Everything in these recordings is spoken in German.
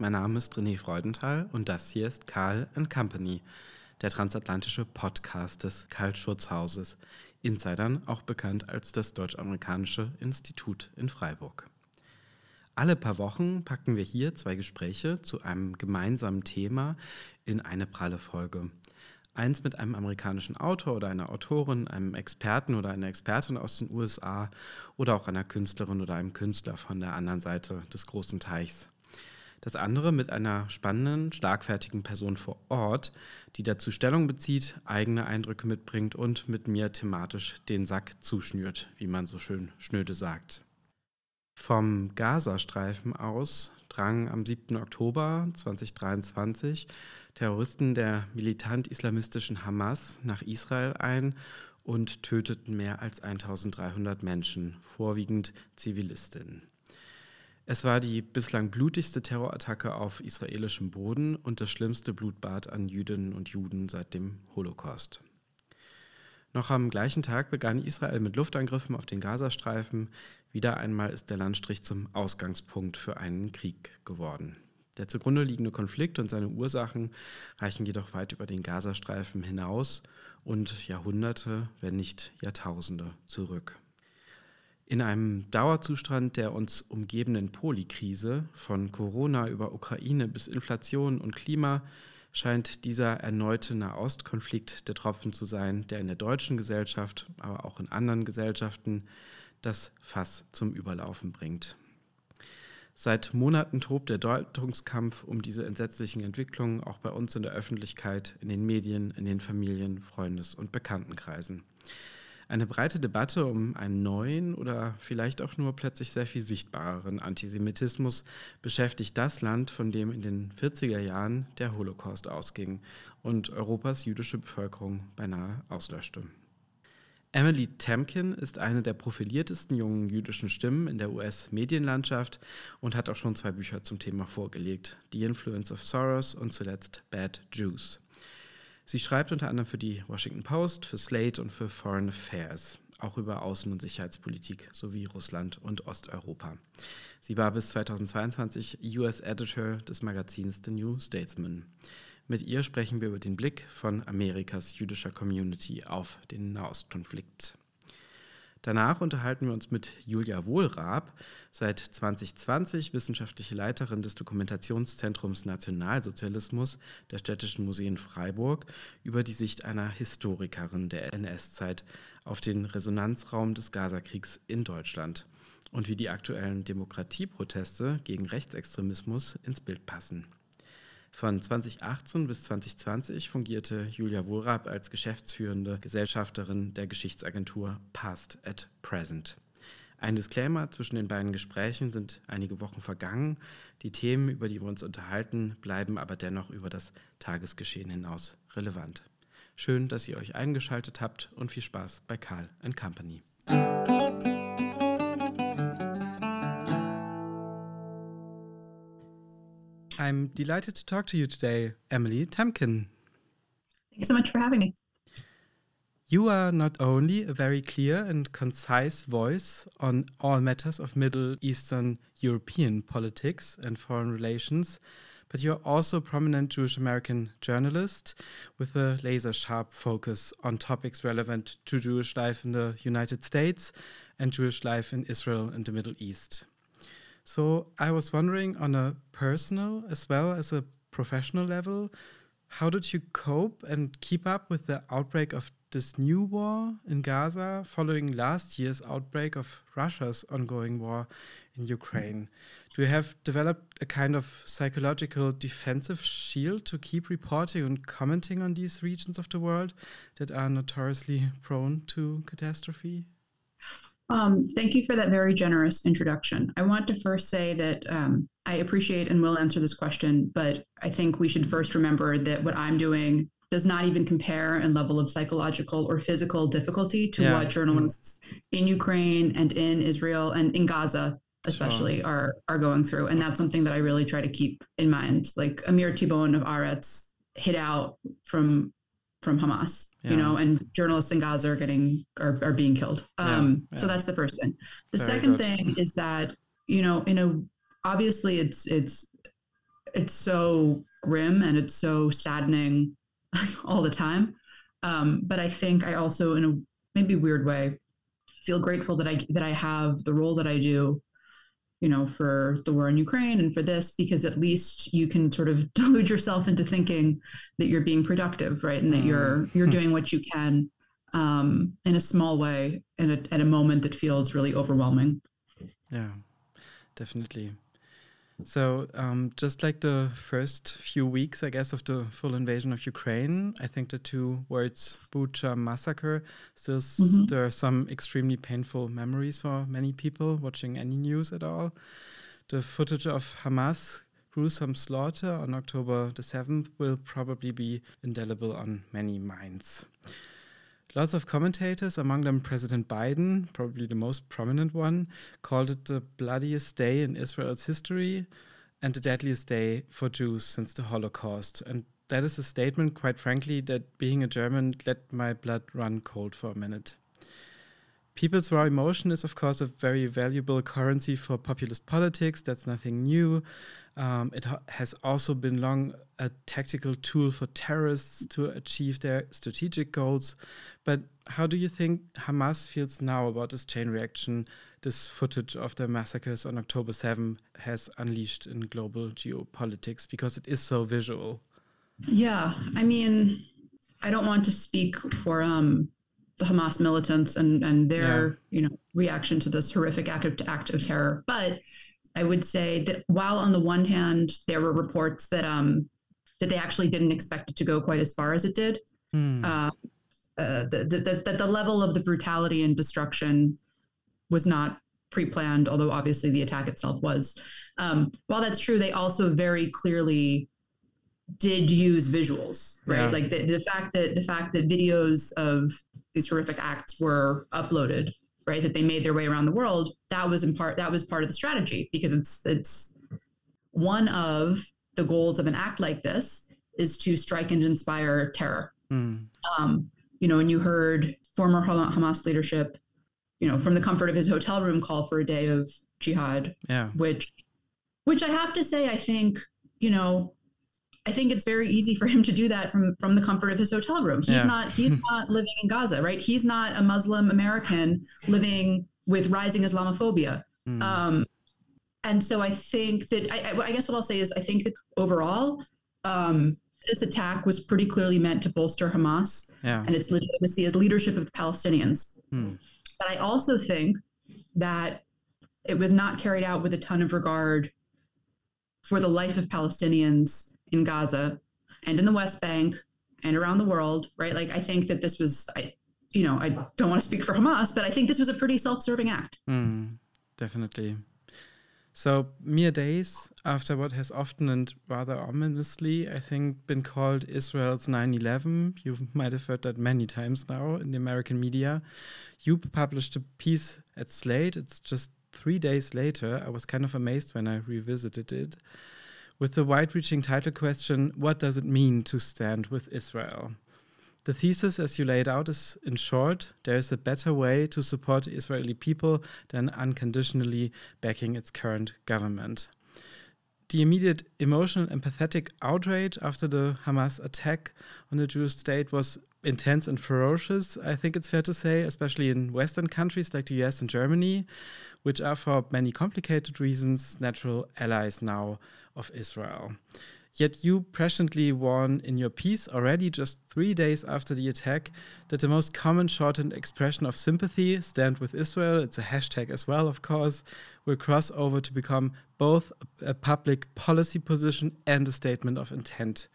Mein Name ist René Freudenthal und das hier ist Karl Company, der transatlantische Podcast des Karl Schurzhauses, Insidern auch bekannt als das Deutsch-Amerikanische Institut in Freiburg. Alle paar Wochen packen wir hier zwei Gespräche zu einem gemeinsamen Thema in eine pralle Folge. Eins mit einem amerikanischen Autor oder einer Autorin, einem Experten oder einer Expertin aus den USA oder auch einer Künstlerin oder einem Künstler von der anderen Seite des großen Teichs. Das andere mit einer spannenden, schlagfertigen Person vor Ort, die dazu Stellung bezieht, eigene Eindrücke mitbringt und mit mir thematisch den Sack zuschnürt, wie man so schön schnöde sagt. Vom Gazastreifen aus drangen am 7. Oktober 2023 Terroristen der militant-islamistischen Hamas nach Israel ein und töteten mehr als 1300 Menschen, vorwiegend Zivilistinnen. Es war die bislang blutigste Terrorattacke auf israelischem Boden und das schlimmste Blutbad an Jüdinnen und Juden seit dem Holocaust. Noch am gleichen Tag begann Israel mit Luftangriffen auf den Gazastreifen. Wieder einmal ist der Landstrich zum Ausgangspunkt für einen Krieg geworden. Der zugrunde liegende Konflikt und seine Ursachen reichen jedoch weit über den Gazastreifen hinaus und Jahrhunderte, wenn nicht Jahrtausende zurück. In einem Dauerzustand der uns umgebenden Polikrise, von Corona über Ukraine bis Inflation und Klima, scheint dieser erneute Nahostkonflikt der Tropfen zu sein, der in der deutschen Gesellschaft, aber auch in anderen Gesellschaften das Fass zum Überlaufen bringt. Seit Monaten tobt der Deutungskampf um diese entsetzlichen Entwicklungen auch bei uns in der Öffentlichkeit, in den Medien, in den Familien, Freundes- und Bekanntenkreisen. Eine breite Debatte um einen neuen oder vielleicht auch nur plötzlich sehr viel sichtbareren Antisemitismus beschäftigt das Land, von dem in den 40er Jahren der Holocaust ausging und Europas jüdische Bevölkerung beinahe auslöschte. Emily Temkin ist eine der profiliertesten jungen jüdischen Stimmen in der US-Medienlandschaft und hat auch schon zwei Bücher zum Thema vorgelegt: The Influence of Soros und zuletzt Bad Jews. Sie schreibt unter anderem für die Washington Post, für Slate und für Foreign Affairs, auch über Außen- und Sicherheitspolitik sowie Russland und Osteuropa. Sie war bis 2022 US Editor des Magazins The New Statesman. Mit ihr sprechen wir über den Blick von Amerikas jüdischer Community auf den Nahostkonflikt. Danach unterhalten wir uns mit Julia Wohlrab, seit 2020 wissenschaftliche Leiterin des Dokumentationszentrums Nationalsozialismus der Städtischen Museen Freiburg, über die Sicht einer Historikerin der NS-Zeit auf den Resonanzraum des Gazakriegs in Deutschland und wie die aktuellen Demokratieproteste gegen Rechtsextremismus ins Bild passen. Von 2018 bis 2020 fungierte Julia Wohlrab als geschäftsführende Gesellschafterin der Geschichtsagentur Past at Present. Ein Disclaimer, zwischen den beiden Gesprächen sind einige Wochen vergangen. Die Themen, über die wir uns unterhalten, bleiben aber dennoch über das Tagesgeschehen hinaus relevant. Schön, dass ihr euch eingeschaltet habt und viel Spaß bei Karl Company. I'm delighted to talk to you today, Emily Temkin. Thanks so much for having me. You are not only a very clear and concise voice on all matters of Middle Eastern European politics and foreign relations, but you're also a prominent Jewish American journalist with a laser sharp focus on topics relevant to Jewish life in the United States and Jewish life in Israel and the Middle East. So I was wondering on a personal as well as a professional level, how did you cope and keep up with the outbreak of this new war in Gaza following last year's outbreak of Russia's ongoing war in Ukraine? Do you have developed a kind of psychological defensive shield to keep reporting and commenting on these regions of the world that are notoriously prone to catastrophe? Um, thank you for that very generous introduction. I want to first say that um, I appreciate and will answer this question, but I think we should first remember that what I'm doing does not even compare in level of psychological or physical difficulty to yeah. what journalists in Ukraine and in Israel and in Gaza especially sure. are are going through and that's something that I really try to keep in mind like Amir Tibon of Aretz hit out from from Hamas, yeah. you know, and journalists in Gaza are getting are, are being killed. Um, yeah, yeah. So that's the first thing. The Very second good. thing is that you know, in a obviously it's it's it's so grim and it's so saddening all the time. Um, but I think I also, in a maybe weird way, feel grateful that I that I have the role that I do, you know, for the war in Ukraine and for this, because at least you can sort of delude yourself into thinking that you're being productive, right, and that you're mm. you're doing what you can um, in a small way and at a moment that feels really overwhelming. Yeah, definitely. So, um, just like the first few weeks, I guess, of the full invasion of Ukraine, I think the two words Bucha massacre still mm-hmm. stir some extremely painful memories for many people watching any news at all. The footage of Hamas gruesome slaughter on October the 7th will probably be indelible on many minds. Lots of commentators, among them President Biden, probably the most prominent one, called it the bloodiest day in Israel's history and the deadliest day for Jews since the Holocaust. And that is a statement, quite frankly, that being a German let my blood run cold for a minute. People's raw emotion is, of course, a very valuable currency for populist politics. That's nothing new. Um, it ha has also been long a tactical tool for terrorists to achieve their strategic goals. But how do you think Hamas feels now about this chain reaction this footage of the massacres on October 7 has unleashed in global geopolitics because it is so visual? Yeah, I mean, I don't want to speak for um, the Hamas militants and and their yeah. you know reaction to this horrific act of, act of terror, but I would say that while on the one hand there were reports that um that they actually didn't expect it to go quite as far as it did, mm. uh, uh, the, the, the, the level of the brutality and destruction was not pre-planned, although obviously the attack itself was. Um, while that's true, they also very clearly did use visuals, right? Yeah. Like the, the fact that the fact that videos of these horrific acts were uploaded right that they made their way around the world that was in part that was part of the strategy because it's it's one of the goals of an act like this is to strike and inspire terror mm. um, you know and you heard former hamas leadership you know from the comfort of his hotel room call for a day of jihad yeah which which i have to say i think you know I think it's very easy for him to do that from from the comfort of his hotel room. He's yeah. not he's not living in Gaza, right? He's not a Muslim American living with rising Islamophobia. Mm. Um, and so I think that I, I, guess what I'll say is I think that overall, um, this attack was pretty clearly meant to bolster Hamas yeah. and its legitimacy as leadership of the Palestinians. Mm. But I also think that it was not carried out with a ton of regard for the life of Palestinians in Gaza and in the West Bank and around the world, right? Like, I think that this was, I, you know, I don't want to speak for Hamas, but I think this was a pretty self serving act. Mm, definitely. So, mere days after what has often and rather ominously, I think, been called Israel's 9 11, you might have heard that many times now in the American media, you published a piece at Slate. It's just three days later. I was kind of amazed when I revisited it with the wide reaching title question What does it mean to stand with Israel? The thesis, as you laid out, is in short there is a better way to support the Israeli people than unconditionally backing its current government. The immediate emotional and empathetic outrage after the Hamas attack on the Jewish state was intense and ferocious, I think it's fair to say, especially in Western countries like the US and Germany, which are, for many complicated reasons, natural allies now of Israel. Yet you presciently warn in your piece already just three days after the attack that the most common shortened expression of sympathy, stand with Israel, it's a hashtag as well, of course, will cross over to become both a public policy position and a statement of intent.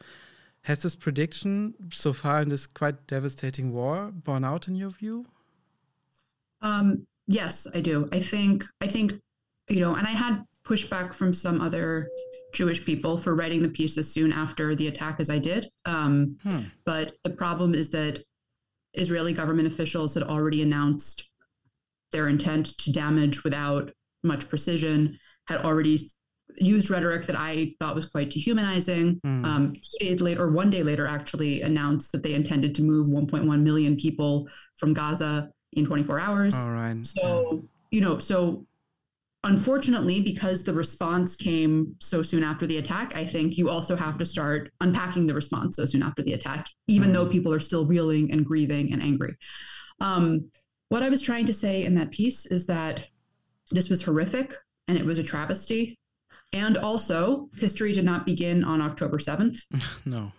Has this prediction so far in this quite devastating war borne out in your view? Um, yes, I do. I think I think you know, and I had pushback from some other Jewish people for writing the piece as soon after the attack as I did. Um, hmm. But the problem is that Israeli government officials had already announced their intent to damage without much precision, had already used rhetoric that I thought was quite dehumanizing. Hmm. Um, two days later, or one day later, actually announced that they intended to move 1.1 million people from Gaza in 24 hours. All right. So, you know, so unfortunately, because the response came so soon after the attack, I think you also have to start unpacking the response so soon after the attack, even mm. though people are still reeling and grieving and angry. Um, what I was trying to say in that piece is that this was horrific and it was a travesty. And also, history did not begin on October 7th. no.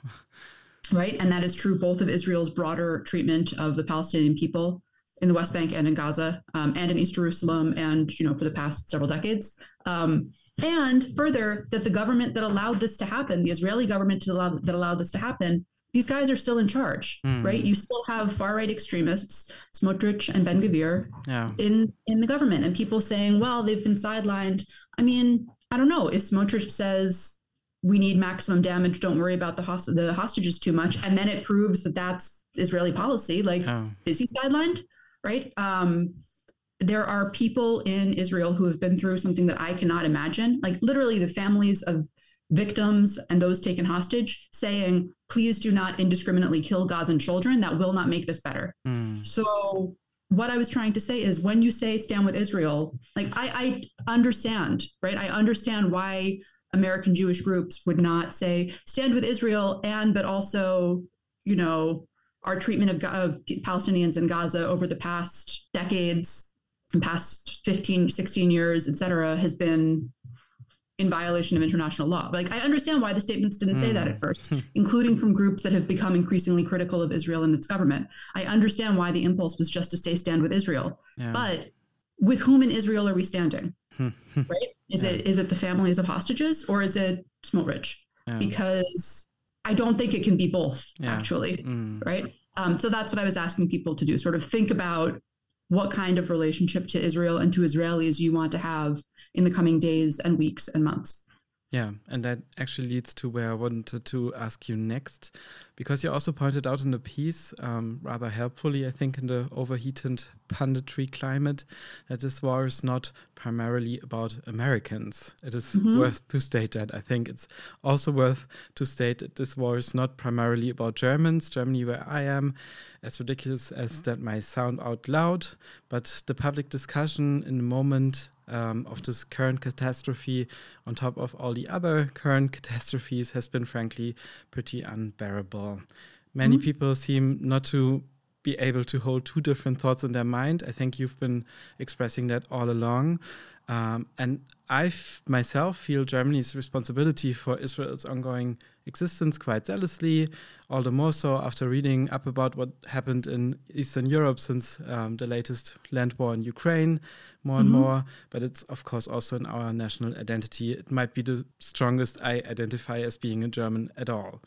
Right. And that is true both of Israel's broader treatment of the Palestinian people in the West Bank and in Gaza um, and in East Jerusalem and, you know, for the past several decades. Um, and further, that the government that allowed this to happen, the Israeli government allow, that allowed this to happen, these guys are still in charge, mm. right? You still have far right extremists, Smotrich and Ben Gvir, yeah. in in the government, and people saying, "Well, they've been sidelined." I mean, I don't know if Smotrich says we need maximum damage, don't worry about the host- the hostages too much, and then it proves that that's Israeli policy. Like, oh. is he sidelined? Right? Um, there are people in Israel who have been through something that I cannot imagine. Like literally, the families of victims and those taken hostage saying, please do not indiscriminately kill Gazan children. That will not make this better. Mm. So, what I was trying to say is when you say stand with Israel, like I, I understand, right? I understand why American Jewish groups would not say stand with Israel and, but also, you know, our treatment of, of Palestinians in Gaza over the past decades, past 15, 16 years, et cetera, has been in violation of international law. Like I understand why the statements didn't say that at mm. hmm. first, including from groups that have become increasingly critical of Israel and its government. I understand why the impulse was just to stay stand with Israel. Yeah. But with whom in Israel are we standing? Hmm. Hmm. right? Is yeah. it is it the families of hostages or is it Smotrich? Yeah. Because I don't think it can be both, actually. Mm. Right. Um, so that's what I was asking people to do, sort of think about what kind of relationship to Israel and to Israelis you want to have in the coming days and weeks and months. Yeah, and that actually leads to where I wanted to ask you next, because you also pointed out in the piece, um, rather helpfully, I think, in the overheated punditry climate, that this war is not primarily about Americans. It is mm-hmm. worth to state that. I think it's also worth to state that this war is not primarily about Germans, Germany, where I am, as ridiculous as that might sound out loud, but the public discussion in the moment um, of this current catastrophe, on top of all the other current catastrophes, has been frankly pretty unbearable. Many mm-hmm. people seem not to be able to hold two different thoughts in their mind. I think you've been expressing that all along. Um, and I myself feel Germany's responsibility for Israel's ongoing existence quite zealously, all the more so after reading up about what happened in Eastern Europe since um, the latest land war in Ukraine, more and mm-hmm. more. But it's, of course, also in our national identity. It might be the strongest I identify as being a German at all.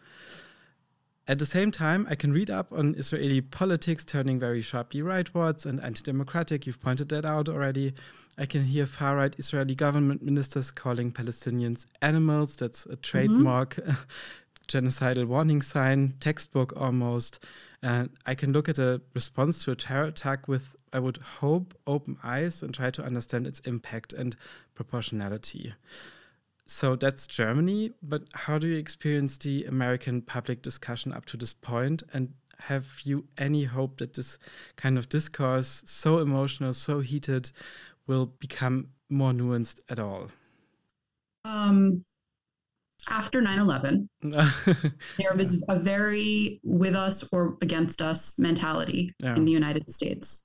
At the same time, I can read up on Israeli politics turning very sharply rightwards and anti democratic. You've pointed that out already. I can hear far right Israeli government ministers calling Palestinians animals. That's a trademark mm-hmm. genocidal warning sign, textbook almost. And I can look at a response to a terror attack with, I would hope, open eyes and try to understand its impact and proportionality. So that's Germany, but how do you experience the American public discussion up to this point? And have you any hope that this kind of discourse, so emotional, so heated, will become more nuanced at all? Um, after 9 11, there was a very with us or against us mentality yeah. in the United States.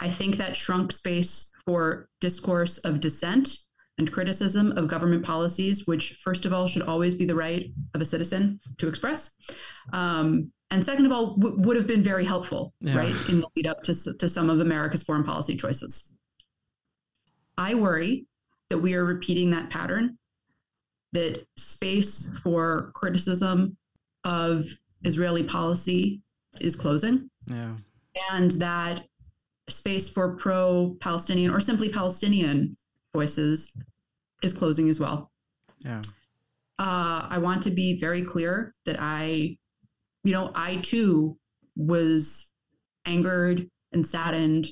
I think that shrunk space for discourse of dissent and criticism of government policies, which, first of all, should always be the right of a citizen to express. Um, and second of all, w- would have been very helpful, yeah. right, in the lead up to, to some of America's foreign policy choices. I worry that we are repeating that pattern, that space for criticism of Israeli policy is closing. Yeah. And that space for pro Palestinian or simply Palestinian voices is closing as well. Yeah. Uh, I want to be very clear that I, you know, I too was angered and saddened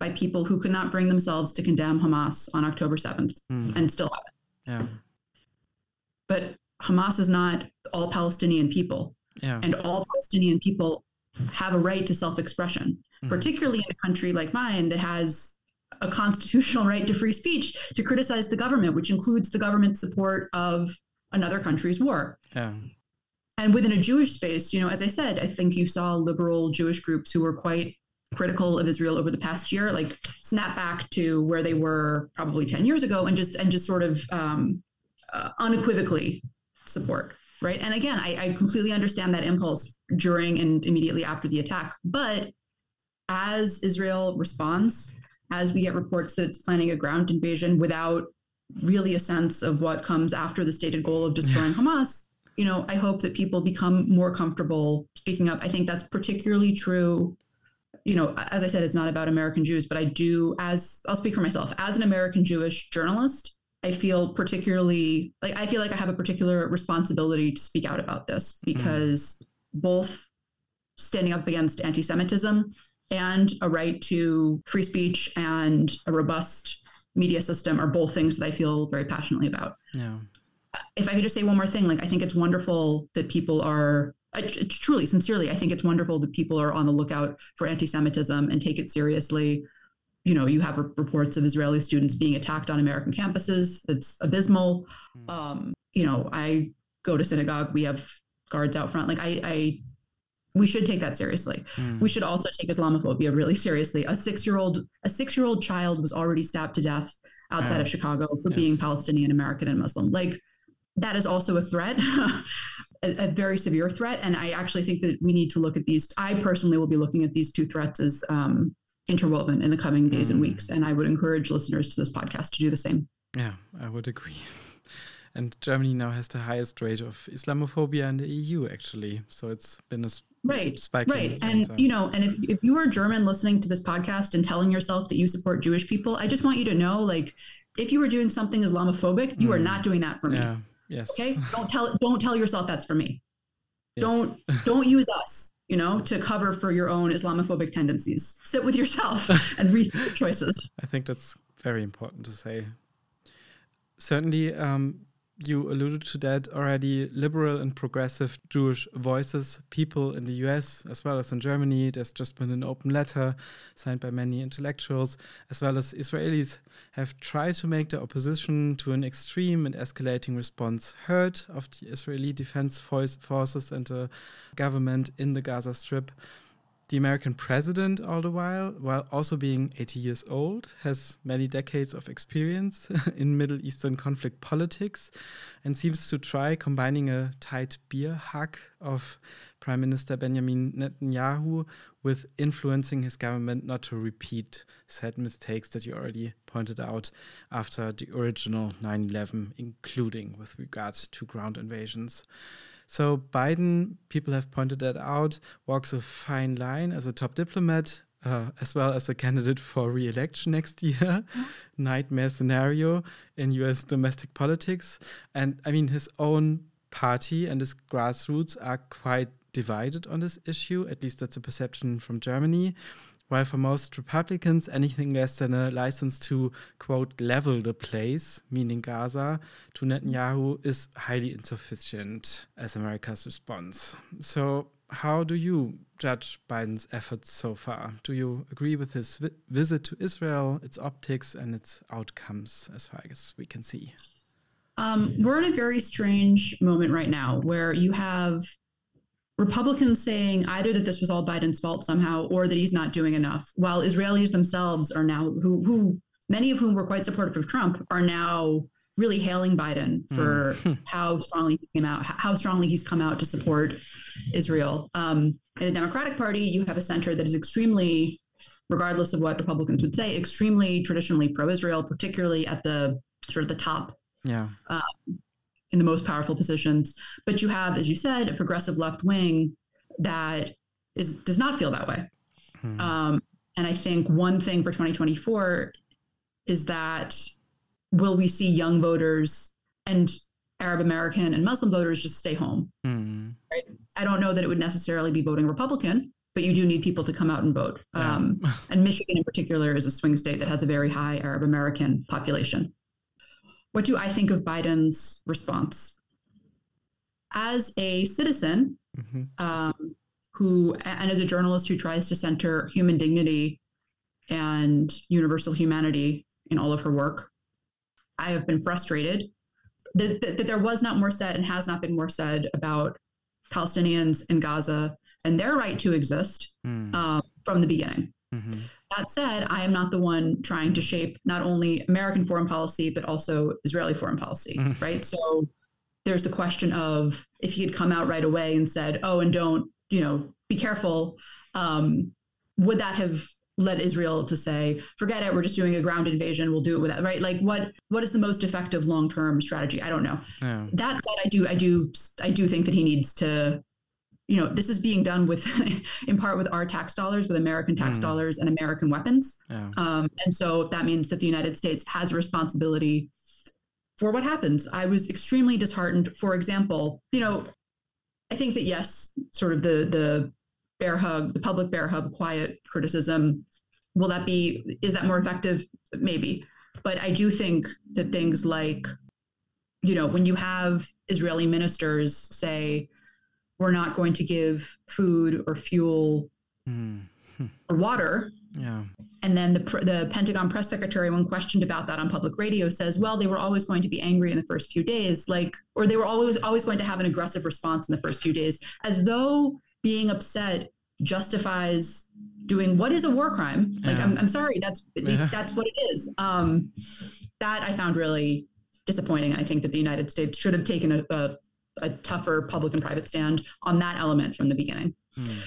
by people who could not bring themselves to condemn Hamas on October 7th mm. and still haven't. Yeah. But Hamas is not all Palestinian people. Yeah. And all Palestinian people have a right to self expression, mm. particularly in a country like mine that has a constitutional right to free speech to criticize the government, which includes the government's support of another country's war. Yeah. And within a Jewish space, you know, as I said, I think you saw liberal Jewish groups who were quite critical of Israel over the past year, like snap back to where they were probably 10 years ago and just and just sort of um, uh, unequivocally support right and again I, I completely understand that impulse during and immediately after the attack but as israel responds as we get reports that it's planning a ground invasion without really a sense of what comes after the stated goal of destroying hamas you know i hope that people become more comfortable speaking up i think that's particularly true you know as i said it's not about american jews but i do as i'll speak for myself as an american jewish journalist I feel particularly like I feel like I have a particular responsibility to speak out about this because mm. both standing up against anti-Semitism and a right to free speech and a robust media system are both things that I feel very passionately about. Yeah. If I could just say one more thing, like I think it's wonderful that people are truly, sincerely, I think it's wonderful that people are on the lookout for anti-Semitism and take it seriously you know, you have reports of Israeli students being attacked on American campuses. It's abysmal. Mm. Um, you know, I go to synagogue. We have guards out front. Like I, I we should take that seriously. Mm. We should also take Islamophobia really seriously. A six-year-old, a six-year-old child was already stabbed to death outside of Chicago for yes. being Palestinian American and Muslim. Like that is also a threat. a, a, very severe threat. And I actually think that we need to look at these. I personally will be looking at these two threats as um, interwoven in the coming days mm. and weeks. And I would encourage listeners to this podcast to do the same. Yeah, I would agree. And Germany now has the highest rate of Islamophobia in the EU, actually. So it's been a right, right. And you know, and if if you are German listening to this podcast and telling yourself that you support Jewish people, I just want you to know, like, if you were doing something Islamophobic, you mm. are not doing that for me. Yeah. Yes. Okay. Don't tell don't tell yourself that's for me. Yes. Don't don't use us you know, to cover for your own Islamophobic tendencies. Sit with yourself and rethink your choices. I think that's very important to say. Certainly, um, you alluded to that already. Liberal and progressive Jewish voices, people in the US as well as in Germany. There's just been an open letter signed by many intellectuals, as well as Israelis, have tried to make the opposition to an extreme and escalating response heard of the Israeli defense forces and the government in the Gaza Strip the American president, all the while, while also being 80 years old, has many decades of experience in Middle Eastern conflict politics and seems to try combining a tight beer hug of Prime Minister Benjamin Netanyahu with influencing his government not to repeat said mistakes that you already pointed out after the original 9 11, including with regard to ground invasions. So Biden, people have pointed that out, walks a fine line as a top diplomat, uh, as well as a candidate for re-election next year. Mm-hmm. Nightmare scenario in U.S. domestic politics, and I mean his own party and his grassroots are quite divided on this issue. At least that's a perception from Germany. While for most Republicans, anything less than a license to, quote, level the place, meaning Gaza, to Netanyahu is highly insufficient as America's response. So, how do you judge Biden's efforts so far? Do you agree with his vi visit to Israel, its optics, and its outcomes, as far as we can see? Um, we're in a very strange moment right now where you have Republicans saying either that this was all Biden's fault somehow or that he's not doing enough, while Israelis themselves are now, who, who many of whom were quite supportive of Trump, are now really hailing Biden for mm. how strongly he came out, how strongly he's come out to support Israel. Um, in the Democratic Party, you have a center that is extremely, regardless of what Republicans would say, extremely traditionally pro-Israel, particularly at the sort of the top yeah. Um, in the most powerful positions. But you have, as you said, a progressive left wing that is does not feel that way. Hmm. Um, and I think one thing for 2024 is that will we see young voters and Arab American and Muslim voters just stay home? Hmm. Right? I don't know that it would necessarily be voting Republican, but you do need people to come out and vote. Yeah. Um, and Michigan, in particular, is a swing state that has a very high Arab American population. What do I think of Biden's response? As a citizen mm-hmm. um, who, and as a journalist who tries to center human dignity and universal humanity in all of her work. I have been frustrated that, that, that there was not more said and has not been more said about Palestinians in Gaza and their right to exist mm. um, from the beginning. Mm-hmm. That said, I am not the one trying to shape not only American foreign policy, but also Israeli foreign policy, mm. right? So there's the question of if he had come out right away and said, oh, and don't, you know, be careful, um, would that have led Israel to say, forget it, we're just doing a ground invasion, we'll do it without right? Like what what is the most effective long-term strategy? I don't know. Yeah. That said, I do I do I do think that he needs to you know, this is being done with, in part, with our tax dollars, with American tax mm. dollars and American weapons. Yeah. Um, and so that means that the United States has a responsibility for what happens. I was extremely disheartened. For example, you know, I think that yes, sort of the the bear hug, the public bear hug, quiet criticism. Will that be? Is that more effective? Maybe, but I do think that things like, you know, when you have Israeli ministers say we're not going to give food or fuel mm. or water. Yeah. And then the, the Pentagon press secretary, when questioned about that on public radio, says, well, they were always going to be angry in the first few days, like, or they were always always going to have an aggressive response in the first few days, as though being upset justifies doing what is a war crime. Like, yeah. I'm, I'm sorry, that's yeah. that's what it is. Um, that I found really disappointing. I think that the United States should have taken a, a a tougher public and private stand on that element from the beginning. Mm.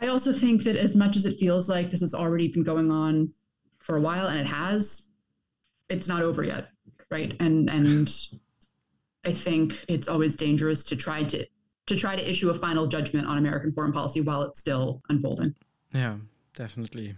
I also think that as much as it feels like this has already been going on for a while, and it has, it's not over yet, right? And and I think it's always dangerous to try to to try to issue a final judgment on American foreign policy while it's still unfolding. Yeah, definitely.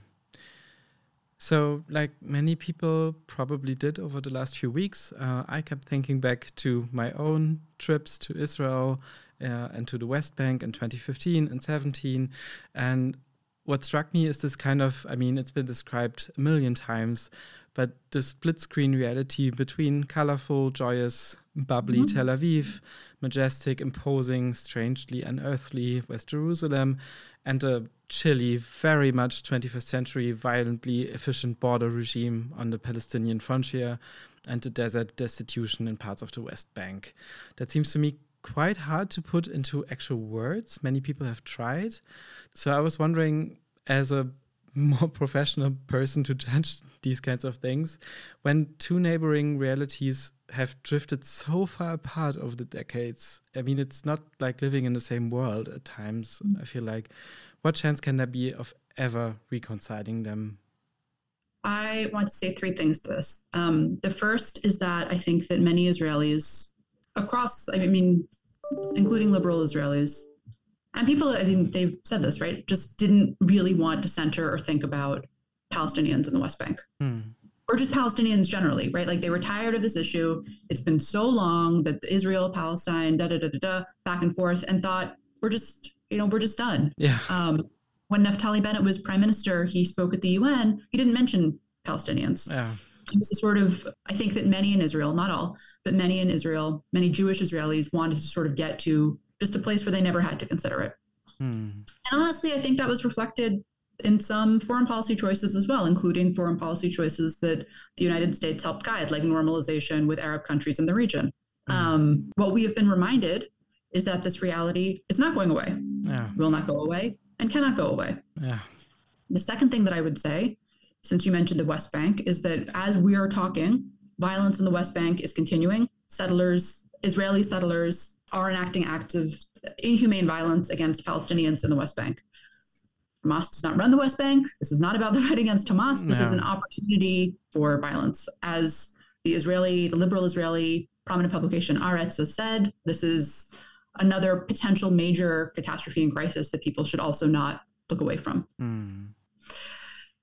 So, like many people probably did over the last few weeks, uh, I kept thinking back to my own trips to Israel uh, and to the West Bank in 2015 and 17. And what struck me is this kind of, I mean, it's been described a million times, but the split screen reality between colorful, joyous, bubbly mm -hmm. Tel Aviv, majestic, imposing, strangely unearthly West Jerusalem, and a chilly, very much 21st century, violently efficient border regime on the Palestinian frontier, and the desert destitution in parts of the West Bank. That seems to me quite hard to put into actual words. Many people have tried. So I was wondering, as a more professional person to judge these kinds of things, when two neighboring realities have drifted so far apart over the decades, I mean, it's not like living in the same world at times. I feel like what chance can there be of ever reconciling them? I want to say three things to this. Um, the first is that I think that many Israelis across, I mean, including liberal Israelis, and people, I mean, they've said this, right? Just didn't really want to center or think about Palestinians in the West Bank. Hmm. Or just Palestinians generally, right? Like they were tired of this issue. It's been so long that Israel, Palestine, da da da da da, back and forth, and thought we're just you know, we're just done. Yeah. Um, when Naftali Bennett was prime minister, he spoke at the UN. He didn't mention Palestinians. Yeah. It was a sort of, I think that many in Israel, not all, but many in Israel, many Jewish Israelis wanted to sort of get to just a place where they never had to consider it. Hmm. And honestly, I think that was reflected in some foreign policy choices as well, including foreign policy choices that the United States helped guide, like normalization with Arab countries in the region. Hmm. Um, what we have been reminded is that this reality is not going away, yeah. will not go away, and cannot go away. Yeah. The second thing that I would say, since you mentioned the West Bank, is that as we are talking, violence in the West Bank is continuing. Settlers, Israeli settlers, are enacting acts of inhumane violence against Palestinians in the West Bank. Hamas does not run the West Bank. This is not about the fight against Hamas. This no. is an opportunity for violence. As the Israeli, the liberal Israeli prominent publication Haaretz has said, this is another potential major catastrophe and crisis that people should also not look away from. Mm.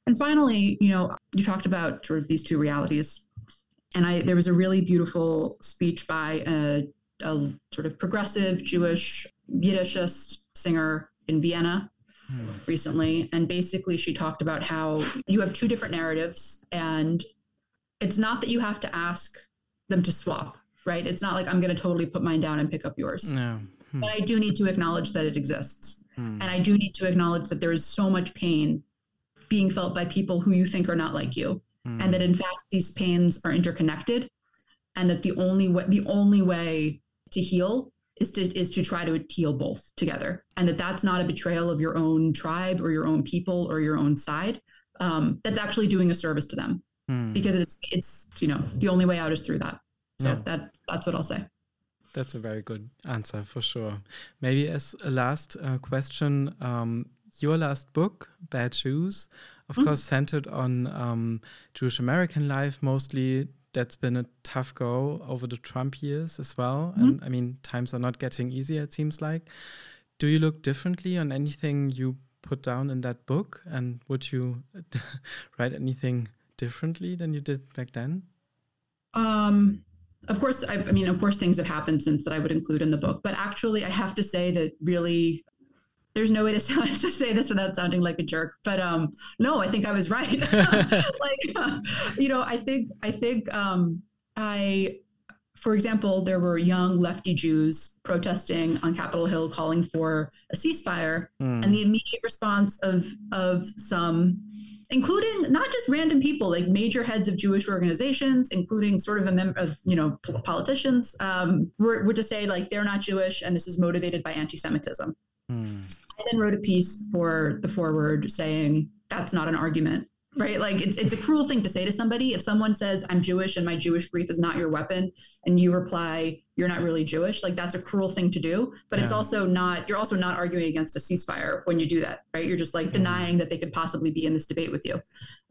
And finally, you know, you talked about sort of these two realities. And I there was a really beautiful speech by a, a sort of progressive Jewish Yiddishist singer in Vienna mm. recently. And basically she talked about how you have two different narratives and it's not that you have to ask them to swap right? It's not like I'm going to totally put mine down and pick up yours. No. Hmm. But I do need to acknowledge that it exists. Hmm. And I do need to acknowledge that there is so much pain being felt by people who you think are not like you. Mm. And that in fact these pains are interconnected and that the only way the only way to heal is to is to try to heal both together and that that's not a betrayal of your own tribe or your own people or your own side um, that's actually doing a service to them mm. because it's it's you know the only way out is through that so yeah. that that's what i'll say that's a very good answer for sure maybe as a last uh, question um, your last book bad Shoes, of mm. course centered on um, jewish american life mostly that's been a tough go over the Trump years as well. Mm-hmm. And I mean, times are not getting easier, it seems like. Do you look differently on anything you put down in that book? And would you write anything differently than you did back then? Um, of course, I, I mean, of course, things have happened since that I would include in the book. But actually, I have to say that really there's no way to, sound, to say this without sounding like a jerk but um no i think i was right like uh, you know i think i think um i for example there were young lefty jews protesting on capitol hill calling for a ceasefire mm. and the immediate response of of some including not just random people like major heads of jewish organizations including sort of a member of you know politicians um, were, were to say like they're not jewish and this is motivated by anti-semitism Hmm. I then wrote a piece for the forward saying that's not an argument, right? Like it's it's a cruel thing to say to somebody. If someone says I'm Jewish and my Jewish grief is not your weapon, and you reply you're not really Jewish, like that's a cruel thing to do. But yeah. it's also not you're also not arguing against a ceasefire when you do that, right? You're just like hmm. denying that they could possibly be in this debate with you.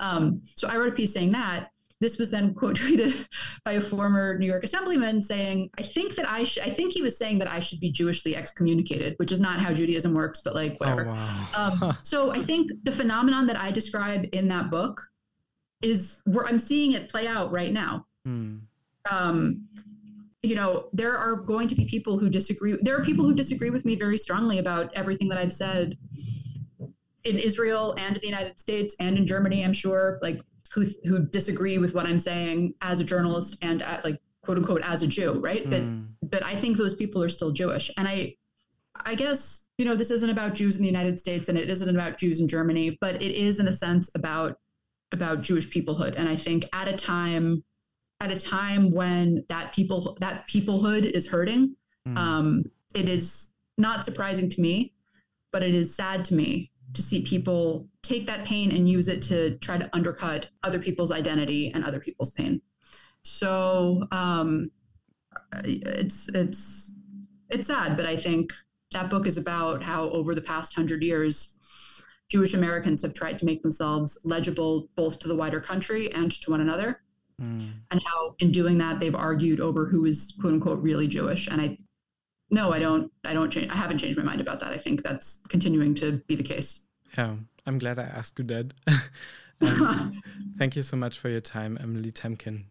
Um, so I wrote a piece saying that, this was then quote tweeted by a former New York assemblyman saying, I think that I should, I think he was saying that I should be Jewishly excommunicated, which is not how Judaism works, but like whatever. Oh, wow. um, so I think the phenomenon that I describe in that book is where I'm seeing it play out right now. Hmm. Um, you know, there are going to be people who disagree. There are people who disagree with me very strongly about everything that I've said in Israel and the United States and in Germany, I'm sure. Like who who disagree with what I'm saying as a journalist and at, like quote unquote as a Jew, right? Mm. But hmm. but I think those people are still Jewish, and I I guess you know this isn't about Jews in the United States and it isn't about Jews in Germany, but it is in a sense about about Jewish peoplehood, and I think at a time at a time when that people that peoplehood is hurting, mm. um, it is not surprising to me, but it is sad to me to see people take that pain and use it to try to undercut other people's identity and other people's pain. So um, it's it's it's sad, but I think that book is about how over the past hundred years, Jewish Americans have tried to make themselves legible both to the wider country and to one another. Mm. And how, in doing that, they've argued over who is "quote unquote" really Jewish. And I no, I don't. I don't change. I haven't changed my mind about that. I think that's continuing to be the case. Yeah, I'm glad I asked you that. thank you so much for your time, Emily Temkin.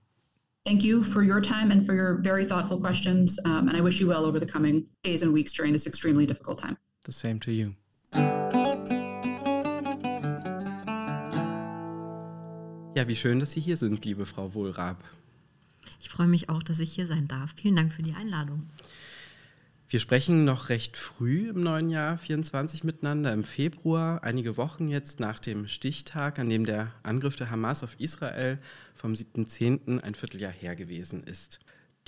Thank you for your time and for your very thoughtful questions. Um, and I wish you well over the coming days and weeks during this extremely difficult time. The same to you. Ja, wie schön, dass Sie hier sind, liebe Frau Wohlrab. Ich freue mich auch, dass ich hier sein darf. Vielen Dank für die Einladung. Wir sprechen noch recht früh im neuen Jahr 24 miteinander, im Februar, einige Wochen jetzt nach dem Stichtag, an dem der Angriff der Hamas auf Israel vom 7.10. ein Vierteljahr her gewesen ist.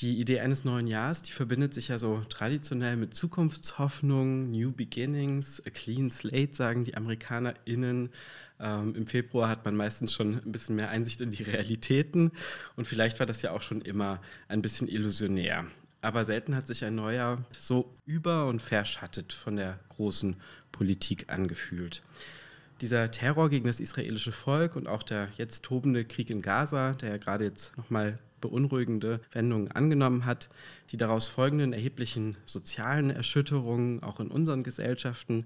Die Idee eines neuen Jahres, die verbindet sich ja so traditionell mit Zukunftshoffnung, New Beginnings, a clean slate, sagen die AmerikanerInnen. Ähm, Im Februar hat man meistens schon ein bisschen mehr Einsicht in die Realitäten und vielleicht war das ja auch schon immer ein bisschen illusionär aber selten hat sich ein neuer so über- und verschattet von der großen Politik angefühlt. Dieser Terror gegen das israelische Volk und auch der jetzt tobende Krieg in Gaza, der ja gerade jetzt nochmal beunruhigende Wendungen angenommen hat, die daraus folgenden erheblichen sozialen Erschütterungen auch in unseren Gesellschaften,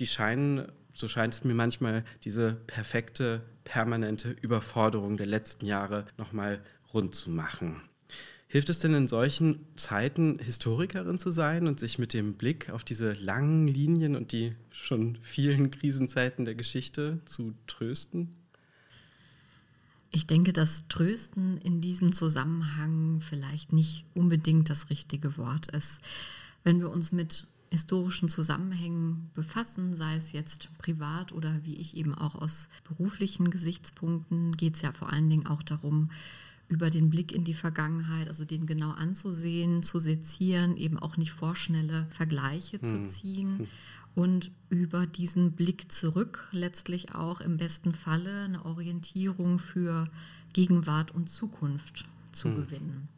die scheinen, so scheint es mir manchmal, diese perfekte, permanente Überforderung der letzten Jahre nochmal rund zu machen. Hilft es denn in solchen Zeiten, Historikerin zu sein und sich mit dem Blick auf diese langen Linien und die schon vielen Krisenzeiten der Geschichte zu trösten? Ich denke, dass Trösten in diesem Zusammenhang vielleicht nicht unbedingt das richtige Wort ist. Wenn wir uns mit historischen Zusammenhängen befassen, sei es jetzt privat oder wie ich eben auch aus beruflichen Gesichtspunkten, geht es ja vor allen Dingen auch darum, über den Blick in die Vergangenheit, also den genau anzusehen, zu sezieren, eben auch nicht vorschnelle Vergleiche hm. zu ziehen hm. und über diesen Blick zurück letztlich auch im besten Falle eine Orientierung für Gegenwart und Zukunft zu hm. gewinnen.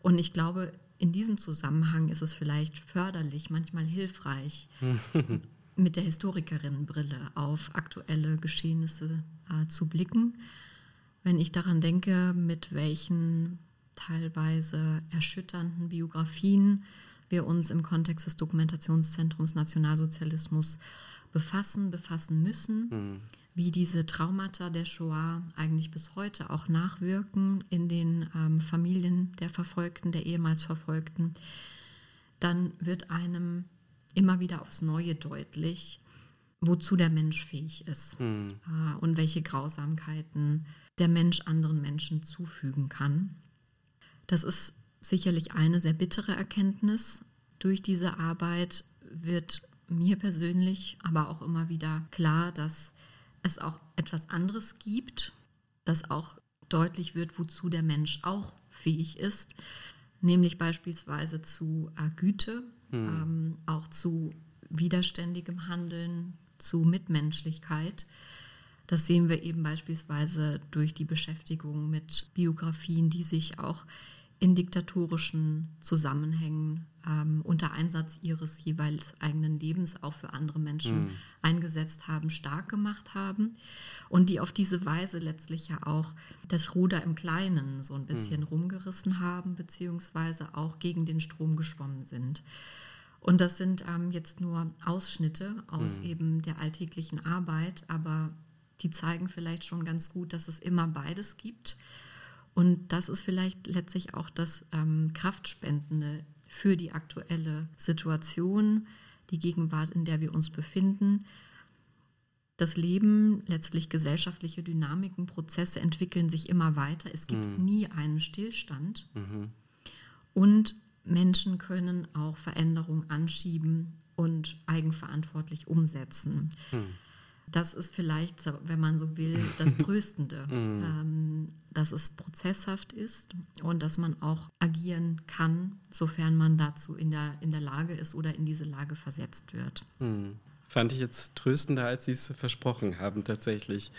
Und ich glaube, in diesem Zusammenhang ist es vielleicht förderlich, manchmal hilfreich, mit der Historikerinnenbrille auf aktuelle Geschehnisse äh, zu blicken wenn ich daran denke, mit welchen teilweise erschütternden Biografien wir uns im Kontext des Dokumentationszentrums Nationalsozialismus befassen, befassen müssen, mhm. wie diese Traumata der Shoah eigentlich bis heute auch nachwirken in den ähm, Familien der Verfolgten, der ehemals Verfolgten, dann wird einem immer wieder aufs Neue deutlich, wozu der Mensch fähig ist mhm. äh, und welche Grausamkeiten der Mensch anderen Menschen zufügen kann. Das ist sicherlich eine sehr bittere Erkenntnis. Durch diese Arbeit wird mir persönlich aber auch immer wieder klar, dass es auch etwas anderes gibt, dass auch deutlich wird, wozu der Mensch auch fähig ist, nämlich beispielsweise zu äh, Güte, hm. ähm, auch zu widerständigem Handeln, zu Mitmenschlichkeit. Das sehen wir eben beispielsweise durch die Beschäftigung mit Biografien, die sich auch in diktatorischen Zusammenhängen ähm, unter Einsatz ihres jeweils eigenen Lebens auch für andere Menschen mhm. eingesetzt haben, stark gemacht haben und die auf diese Weise letztlich ja auch das Ruder im Kleinen so ein bisschen mhm. rumgerissen haben, beziehungsweise auch gegen den Strom geschwommen sind. Und das sind ähm, jetzt nur Ausschnitte aus mhm. eben der alltäglichen Arbeit, aber die zeigen vielleicht schon ganz gut, dass es immer beides gibt. Und das ist vielleicht letztlich auch das ähm, Kraftspendende für die aktuelle Situation, die Gegenwart, in der wir uns befinden. Das Leben, letztlich gesellschaftliche Dynamiken, Prozesse entwickeln sich immer weiter. Es gibt mhm. nie einen Stillstand. Mhm. Und Menschen können auch Veränderungen anschieben und eigenverantwortlich umsetzen. Mhm das ist vielleicht, wenn man so will, das Tröstende, mhm. ähm, dass es prozesshaft ist und dass man auch agieren kann, sofern man dazu in der, in der Lage ist oder in diese Lage versetzt wird. Mhm. Fand ich jetzt tröstender, als Sie es versprochen haben, tatsächlich.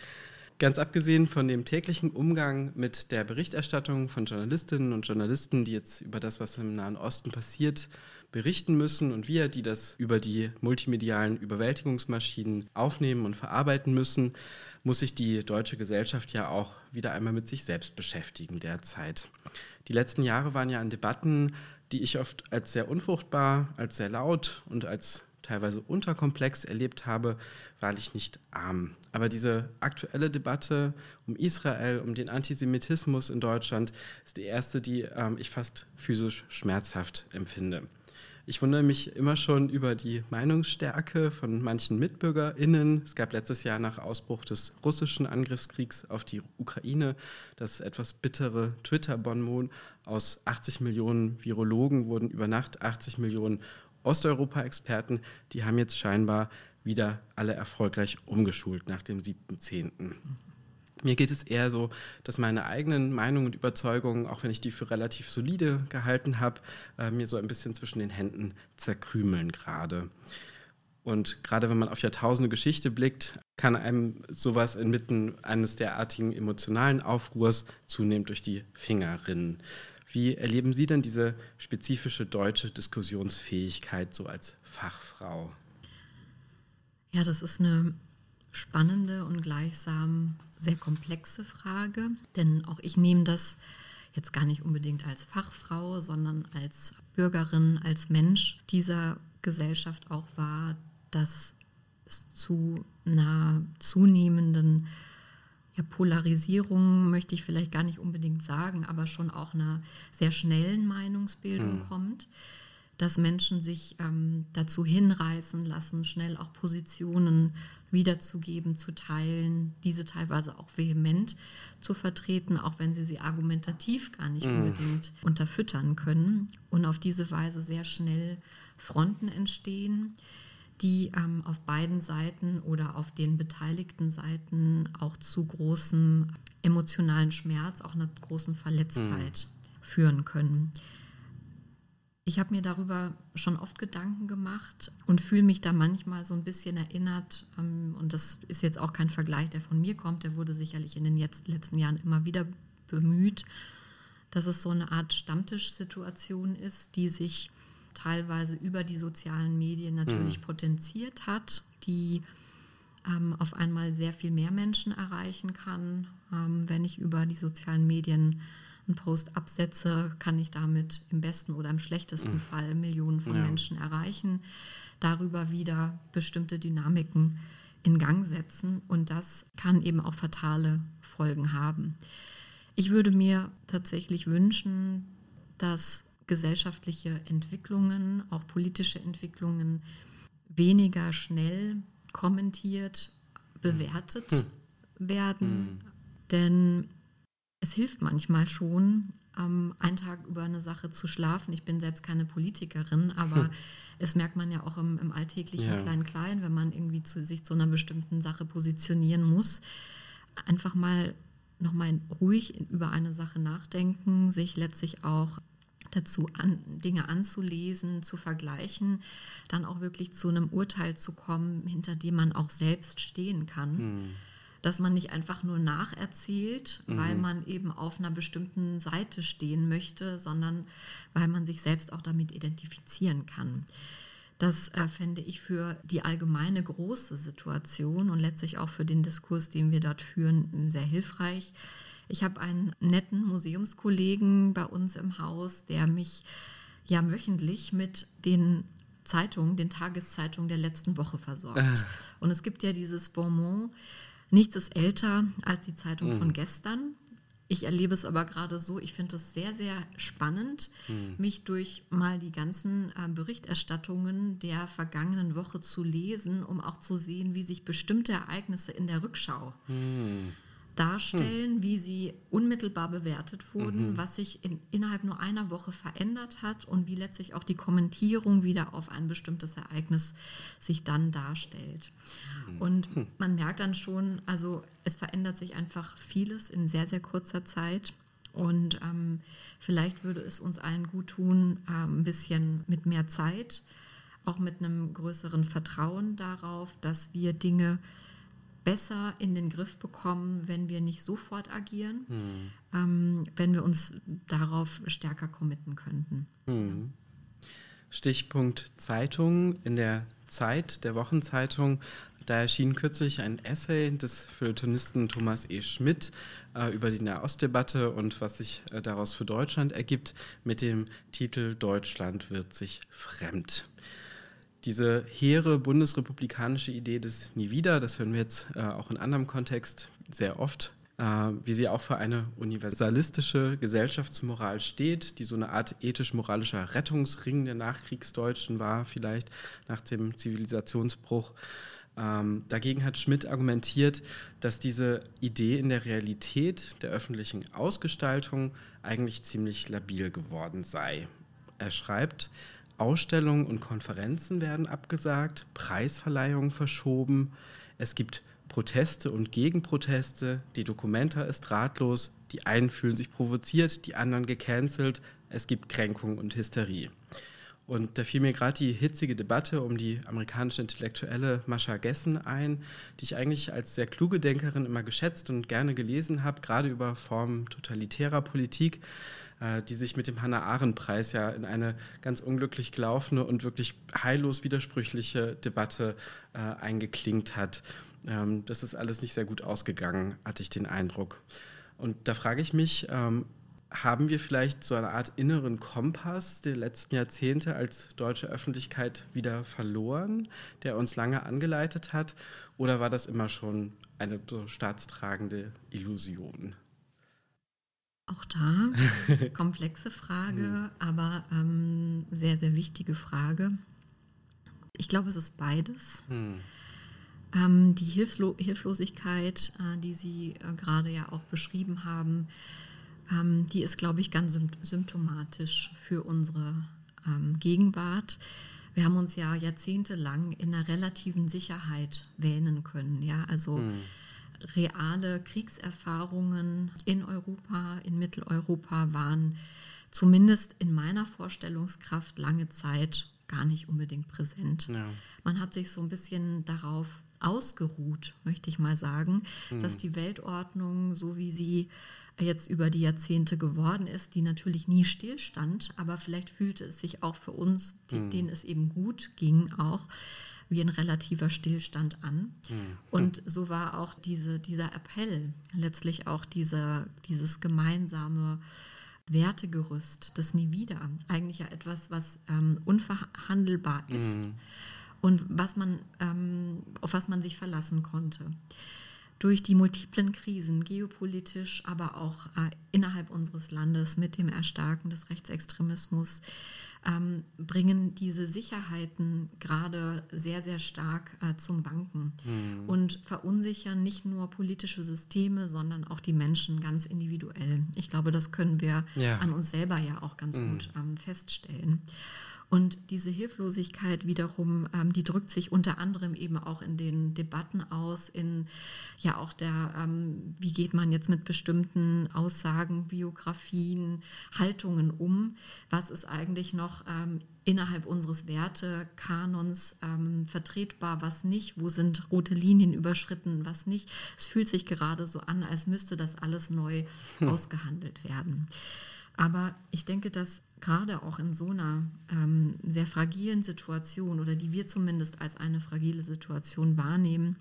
Ganz abgesehen von dem täglichen Umgang mit der Berichterstattung von Journalistinnen und Journalisten, die jetzt über das, was im Nahen Osten passiert, berichten müssen und wir, die das über die multimedialen Überwältigungsmaschinen aufnehmen und verarbeiten müssen, muss sich die deutsche Gesellschaft ja auch wieder einmal mit sich selbst beschäftigen derzeit. Die letzten Jahre waren ja an Debatten, die ich oft als sehr unfruchtbar, als sehr laut und als teilweise unterkomplex erlebt habe, wahrlich nicht arm. Aber diese aktuelle Debatte um Israel, um den Antisemitismus in Deutschland, ist die erste, die ähm, ich fast physisch schmerzhaft empfinde. Ich wundere mich immer schon über die Meinungsstärke von manchen MitbürgerInnen. Es gab letztes Jahr nach Ausbruch des russischen Angriffskriegs auf die Ukraine das etwas bittere Twitter-Bonmot. Aus 80 Millionen Virologen wurden über Nacht 80 Millionen Osteuropa-Experten. Die haben jetzt scheinbar wieder alle erfolgreich umgeschult nach dem 7.10. Mir geht es eher so, dass meine eigenen Meinungen und Überzeugungen, auch wenn ich die für relativ solide gehalten habe, äh, mir so ein bisschen zwischen den Händen zerkrümeln gerade. Und gerade wenn man auf Jahrtausende Geschichte blickt, kann einem sowas inmitten eines derartigen emotionalen Aufruhrs zunehmend durch die Finger rinnen. Wie erleben Sie denn diese spezifische deutsche Diskussionsfähigkeit so als Fachfrau? Ja, das ist eine spannende und gleichsam sehr komplexe Frage, denn auch ich nehme das jetzt gar nicht unbedingt als Fachfrau, sondern als Bürgerin, als Mensch dieser Gesellschaft auch wahr, dass es zu einer zunehmenden ja, Polarisierung, möchte ich vielleicht gar nicht unbedingt sagen, aber schon auch einer sehr schnellen Meinungsbildung mhm. kommt dass Menschen sich ähm, dazu hinreißen lassen, schnell auch Positionen wiederzugeben, zu teilen, diese teilweise auch vehement zu vertreten, auch wenn sie sie argumentativ gar nicht mm. unbedingt unterfüttern können und auf diese Weise sehr schnell Fronten entstehen, die ähm, auf beiden Seiten oder auf den beteiligten Seiten auch zu großem emotionalen Schmerz, auch einer großen Verletztheit mhm. führen können. Ich habe mir darüber schon oft Gedanken gemacht und fühle mich da manchmal so ein bisschen erinnert. Ähm, und das ist jetzt auch kein Vergleich, der von mir kommt. Der wurde sicherlich in den jetzt, letzten Jahren immer wieder bemüht, dass es so eine Art Stammtischsituation ist, die sich teilweise über die sozialen Medien natürlich mhm. potenziert hat, die ähm, auf einmal sehr viel mehr Menschen erreichen kann, ähm, wenn ich über die sozialen Medien einen Post absetze, kann ich damit im besten oder im schlechtesten mhm. Fall Millionen von ja. Menschen erreichen, darüber wieder bestimmte Dynamiken in Gang setzen und das kann eben auch fatale Folgen haben. Ich würde mir tatsächlich wünschen, dass gesellschaftliche Entwicklungen, auch politische Entwicklungen weniger schnell kommentiert, bewertet hm. werden. Hm. Denn es hilft manchmal schon, ähm, einen Tag über eine Sache zu schlafen. Ich bin selbst keine Politikerin, aber hm. es merkt man ja auch im, im alltäglichen ja. Klein-Klein, wenn man irgendwie zu, sich zu einer bestimmten Sache positionieren muss. Einfach mal nochmal ruhig über eine Sache nachdenken, sich letztlich auch dazu an, Dinge anzulesen, zu vergleichen, dann auch wirklich zu einem Urteil zu kommen, hinter dem man auch selbst stehen kann. Mhm dass man nicht einfach nur nacherzählt, mhm. weil man eben auf einer bestimmten Seite stehen möchte, sondern weil man sich selbst auch damit identifizieren kann. Das äh, fände ich für die allgemeine große Situation und letztlich auch für den Diskurs, den wir dort führen, sehr hilfreich. Ich habe einen netten Museumskollegen bei uns im Haus, der mich ja wöchentlich mit den Zeitungen, den Tageszeitungen der letzten Woche versorgt. Äh. Und es gibt ja dieses Bonmot, Nichts ist älter als die Zeitung mhm. von gestern. Ich erlebe es aber gerade so, ich finde es sehr, sehr spannend, mhm. mich durch mal die ganzen äh, Berichterstattungen der vergangenen Woche zu lesen, um auch zu sehen, wie sich bestimmte Ereignisse in der Rückschau mhm darstellen, hm. wie sie unmittelbar bewertet wurden, mhm. was sich in, innerhalb nur einer Woche verändert hat und wie letztlich auch die Kommentierung wieder auf ein bestimmtes Ereignis sich dann darstellt. Mhm. Und hm. man merkt dann schon, also es verändert sich einfach vieles in sehr, sehr kurzer Zeit. Und ähm, vielleicht würde es uns allen gut tun, äh, ein bisschen mit mehr Zeit, auch mit einem größeren Vertrauen darauf, dass wir Dinge besser in den Griff bekommen, wenn wir nicht sofort agieren, hm. ähm, wenn wir uns darauf stärker committen könnten. Hm. Stichpunkt Zeitung. In der Zeit, der Wochenzeitung, da erschien kürzlich ein Essay des Feuilletonisten Thomas E. Schmidt äh, über die Nahostdebatte und was sich äh, daraus für Deutschland ergibt, mit dem Titel Deutschland wird sich fremd diese hehre bundesrepublikanische Idee des Nie wieder, das hören wir jetzt äh, auch in anderem Kontext sehr oft, äh, wie sie auch für eine universalistische Gesellschaftsmoral steht, die so eine Art ethisch-moralischer Rettungsring der Nachkriegsdeutschen war, vielleicht nach dem Zivilisationsbruch. Ähm, dagegen hat Schmidt argumentiert, dass diese Idee in der Realität der öffentlichen Ausgestaltung eigentlich ziemlich labil geworden sei. Er schreibt, Ausstellungen und Konferenzen werden abgesagt, Preisverleihungen verschoben, es gibt Proteste und Gegenproteste, die Dokumenta ist ratlos, die einen fühlen sich provoziert, die anderen gecancelt, es gibt Kränkung und Hysterie. Und da fiel mir gerade die hitzige Debatte um die amerikanische Intellektuelle Mascha Gessen ein, die ich eigentlich als sehr kluge Denkerin immer geschätzt und gerne gelesen habe, gerade über Formen totalitärer Politik. Äh, die sich mit dem Hannah-Arendt-Preis ja in eine ganz unglücklich gelaufene und wirklich heillos widersprüchliche Debatte äh, eingeklinkt hat. Ähm, das ist alles nicht sehr gut ausgegangen, hatte ich den Eindruck. Und da frage ich mich, ähm, haben wir vielleicht so eine Art inneren Kompass der letzten Jahrzehnte als deutsche Öffentlichkeit wieder verloren, der uns lange angeleitet hat? Oder war das immer schon eine so staatstragende Illusion? Auch da komplexe Frage, hm. aber ähm, sehr, sehr wichtige Frage. Ich glaube, es ist beides. Hm. Ähm, die Hilflo Hilflosigkeit, äh, die Sie äh, gerade ja auch beschrieben haben, ähm, die ist, glaube ich, ganz symptomatisch für unsere ähm, Gegenwart. wir haben uns ja jahrzehntelang in einer relativen Sicherheit wähnen können. Ja, also mhm. Reale Kriegserfahrungen in Europa, in Mitteleuropa waren zumindest in meiner Vorstellungskraft lange Zeit gar nicht unbedingt präsent. Ja. Man hat sich so ein bisschen darauf ausgeruht, möchte ich mal sagen, mhm. dass die Weltordnung, so wie sie jetzt über die Jahrzehnte geworden ist, die natürlich nie stillstand, aber vielleicht fühlte es sich auch für uns, die, mhm. denen es eben gut ging, auch wie ein relativer Stillstand an. Mhm. Und so war auch diese, dieser Appell, letztlich auch diese, dieses gemeinsame Wertegerüst, das Nie wieder, eigentlich ja etwas, was ähm, unverhandelbar ist mhm. und was man, ähm, auf was man sich verlassen konnte durch die multiplen Krisen, geopolitisch, aber auch äh, innerhalb unseres Landes mit dem Erstarken des Rechtsextremismus, ähm, bringen diese Sicherheiten gerade sehr, sehr stark äh, zum Wanken mhm. und verunsichern nicht nur politische Systeme, sondern auch die Menschen ganz individuell. Ich glaube, das können wir ja. an uns selber ja auch ganz mhm. gut ähm, feststellen. Und diese Hilflosigkeit wiederum, ähm, die drückt sich unter anderem eben auch in den Debatten aus, in ja auch der, ähm, wie geht man jetzt mit bestimmten Aussagen, Biografien, Haltungen um? Was ist eigentlich noch ähm, innerhalb unseres Wertekanons ähm, vertretbar, was nicht, wo sind rote Linien überschritten, was nicht. Es fühlt sich gerade so an, als müsste das alles neu hm. ausgehandelt werden. Aber ich denke, dass gerade auch in so einer ähm, sehr fragilen Situation oder die wir zumindest als eine fragile Situation wahrnehmen,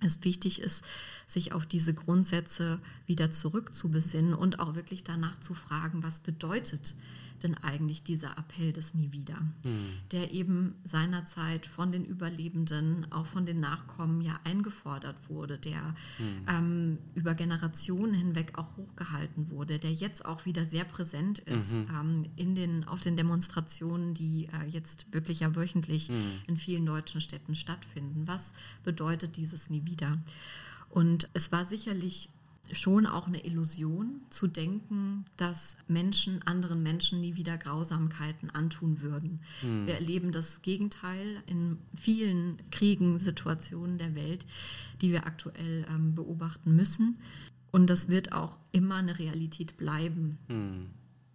es wichtig ist, sich auf diese Grundsätze wieder zurückzubesinnen und auch wirklich danach zu fragen, was bedeutet denn eigentlich dieser Appell des Nie wieder, mhm. der eben seinerzeit von den Überlebenden, auch von den Nachkommen ja eingefordert wurde, der mhm. ähm, über Generationen hinweg auch hochgehalten wurde, der jetzt auch wieder sehr präsent ist mhm. ähm, in den, auf den Demonstrationen, die äh, jetzt wirklich ja wöchentlich hm. in vielen deutschen Städten stattfinden. Was bedeutet dieses Nie wieder? Und es war sicherlich schon auch eine Illusion zu denken, dass Menschen anderen Menschen nie wieder Grausamkeiten antun würden. Hm. Wir erleben das Gegenteil in vielen Kriegen, Situationen der Welt, die wir aktuell ähm, beobachten müssen. Und das wird auch immer eine Realität bleiben. Hm.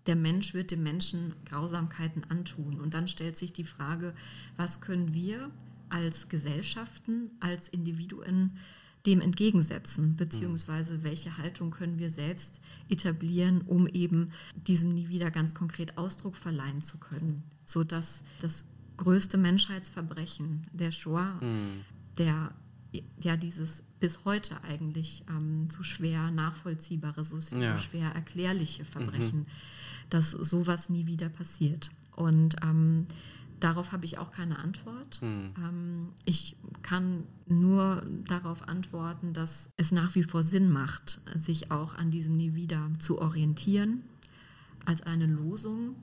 Der Mensch wird dem Menschen Grausamkeiten antun. Und dann stellt sich die Frage, was können wir als Gesellschaften, als Individuen dem entgegensetzen, beziehungsweise welche Haltung können wir selbst etablieren, um eben diesem nie wieder ganz konkret Ausdruck verleihen zu können, sodass das größte Menschheitsverbrechen der Shoah, mhm. der ja dieses bis heute eigentlich ähm, so schwer nachvollziehbare, so, ja. so schwer erklärliche Verbrechen, mhm. dass sowas nie wieder passiert. Und ähm, Darauf habe ich auch keine Antwort. Hm. Ähm, ich kann nur darauf antworten, dass es nach wie vor Sinn macht, sich auch an diesem Nie wieder zu orientieren als eine Losung.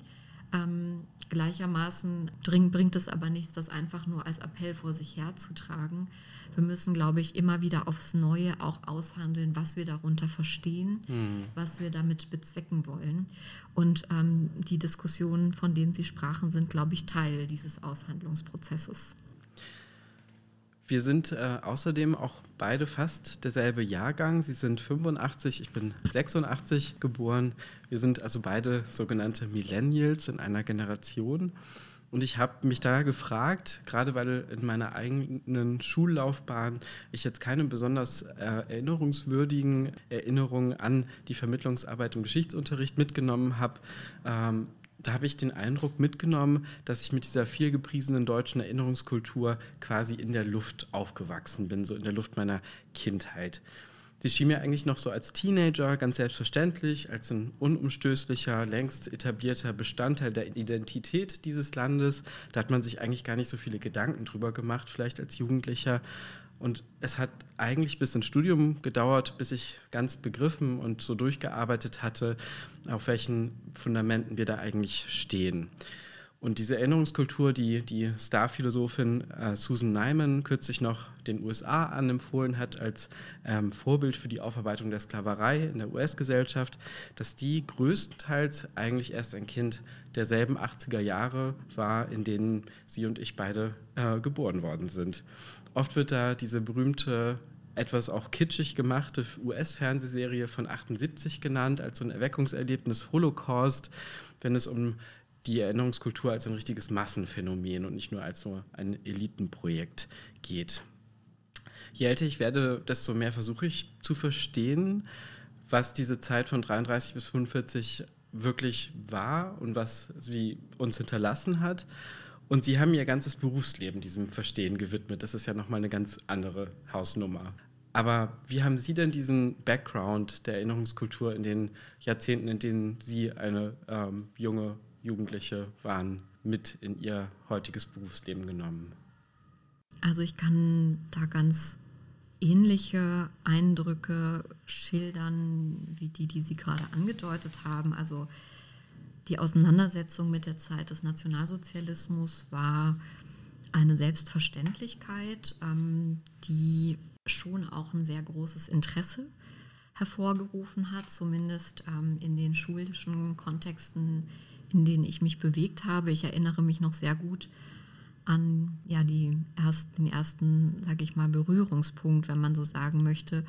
Ähm, gleichermaßen bringt es aber nichts, das einfach nur als Appell vor sich herzutragen. Wir müssen, glaube ich, immer wieder aufs Neue auch aushandeln, was wir darunter verstehen, mhm. was wir damit bezwecken wollen. Und ähm, die Diskussionen, von denen Sie sprachen, sind, glaube ich, Teil dieses Aushandlungsprozesses. Wir sind äh, außerdem auch beide fast derselbe Jahrgang. Sie sind 85, ich bin 86 geboren. Wir sind also beide sogenannte Millennials in einer Generation. Und ich habe mich da gefragt, gerade weil in meiner eigenen Schullaufbahn ich jetzt keine besonders äh, erinnerungswürdigen Erinnerungen an die Vermittlungsarbeit im Geschichtsunterricht mitgenommen habe, ähm, da habe ich den Eindruck mitgenommen, dass ich mit dieser vielgepriesenen deutschen Erinnerungskultur quasi in der Luft aufgewachsen bin, so in der Luft meiner Kindheit. Die schien mir eigentlich noch so als Teenager ganz selbstverständlich, als ein unumstößlicher, längst etablierter Bestandteil der Identität dieses Landes. Da hat man sich eigentlich gar nicht so viele Gedanken drüber gemacht, vielleicht als Jugendlicher. Und es hat eigentlich bis ins Studium gedauert, bis ich ganz begriffen und so durchgearbeitet hatte, auf welchen Fundamenten wir da eigentlich stehen. Und diese Erinnerungskultur, die die Starphilosophin äh, Susan Nyman kürzlich noch den USA anempfohlen hat als ähm, Vorbild für die Aufarbeitung der Sklaverei in der US-Gesellschaft, dass die größtenteils eigentlich erst ein Kind derselben 80er Jahre war, in denen sie und ich beide äh, geboren worden sind. Oft wird da diese berühmte etwas auch kitschig gemachte US-Fernsehserie von 78 genannt, als so ein Erweckungserlebnis Holocaust, wenn es um die Erinnerungskultur als ein richtiges Massenphänomen und nicht nur als so ein Elitenprojekt geht. Je älter ich werde, desto mehr versuche ich zu verstehen, was diese Zeit von 33 bis 45 wirklich war und was sie uns hinterlassen hat. Und sie haben ihr ganzes Berufsleben diesem Verstehen gewidmet. Das ist ja nochmal eine ganz andere Hausnummer. Aber wie haben Sie denn diesen Background der Erinnerungskultur in den Jahrzehnten, in denen Sie eine ähm, junge Jugendliche waren, mit in ihr heutiges Berufsleben genommen? Also ich kann da ganz ähnliche Eindrücke schildern wie die, die Sie gerade angedeutet haben. Also die Auseinandersetzung mit der Zeit des Nationalsozialismus war eine Selbstverständlichkeit, ähm, die schon auch ein sehr großes Interesse hervorgerufen hat, zumindest ähm, in den schulischen Kontexten, in denen ich mich bewegt habe. Ich erinnere mich noch sehr gut an ja, die ersten, den ersten, sage ich mal, Berührungspunkt, wenn man so sagen möchte,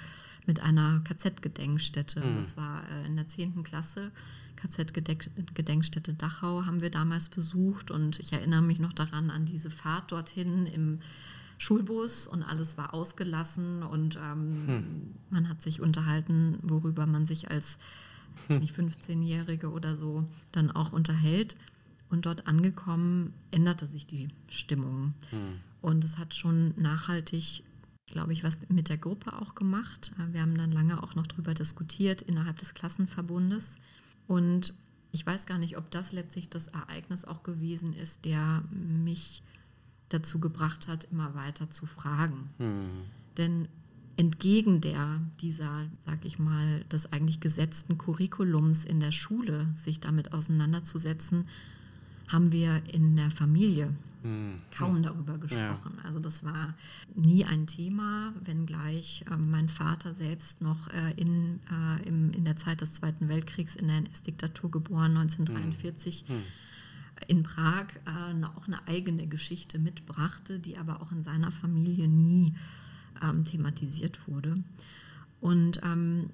mit einer KZ-Gedenkstätte. Mhm. Das war äh, in der 10. Klasse. KZ-Gedenkstätte Dachau haben wir damals besucht und ich erinnere mich noch daran an diese Fahrt dorthin im Schulbus und alles war ausgelassen und ähm, hm. man hat sich unterhalten, worüber man sich als hm. 15-Jährige oder so dann auch unterhält. Und dort angekommen änderte sich die Stimmung. Hm. Und es hat schon nachhaltig, glaube ich, was mit der Gruppe auch gemacht. Wir haben dann lange auch noch darüber diskutiert innerhalb des Klassenverbundes. Und ich weiß gar nicht, ob das letztlich das Ereignis auch gewesen ist, der mich dazu gebracht hat, immer weiter zu fragen. Hm. Denn entgegen der dieser, sag ich mal, des eigentlich gesetzten Curriculums in der Schule, sich damit auseinanderzusetzen, haben wir in der Familie hm. kaum darüber gesprochen. Ja. Also das war nie ein Thema, wenngleich äh, mein Vater selbst noch äh, in, äh, im, in der Zeit des Zweiten Weltkriegs in der NS-Diktatur geboren, 1943. Hm. Hm in Prag äh, auch eine eigene Geschichte mitbrachte, die aber auch in seiner Familie nie ähm, thematisiert wurde. Und ähm,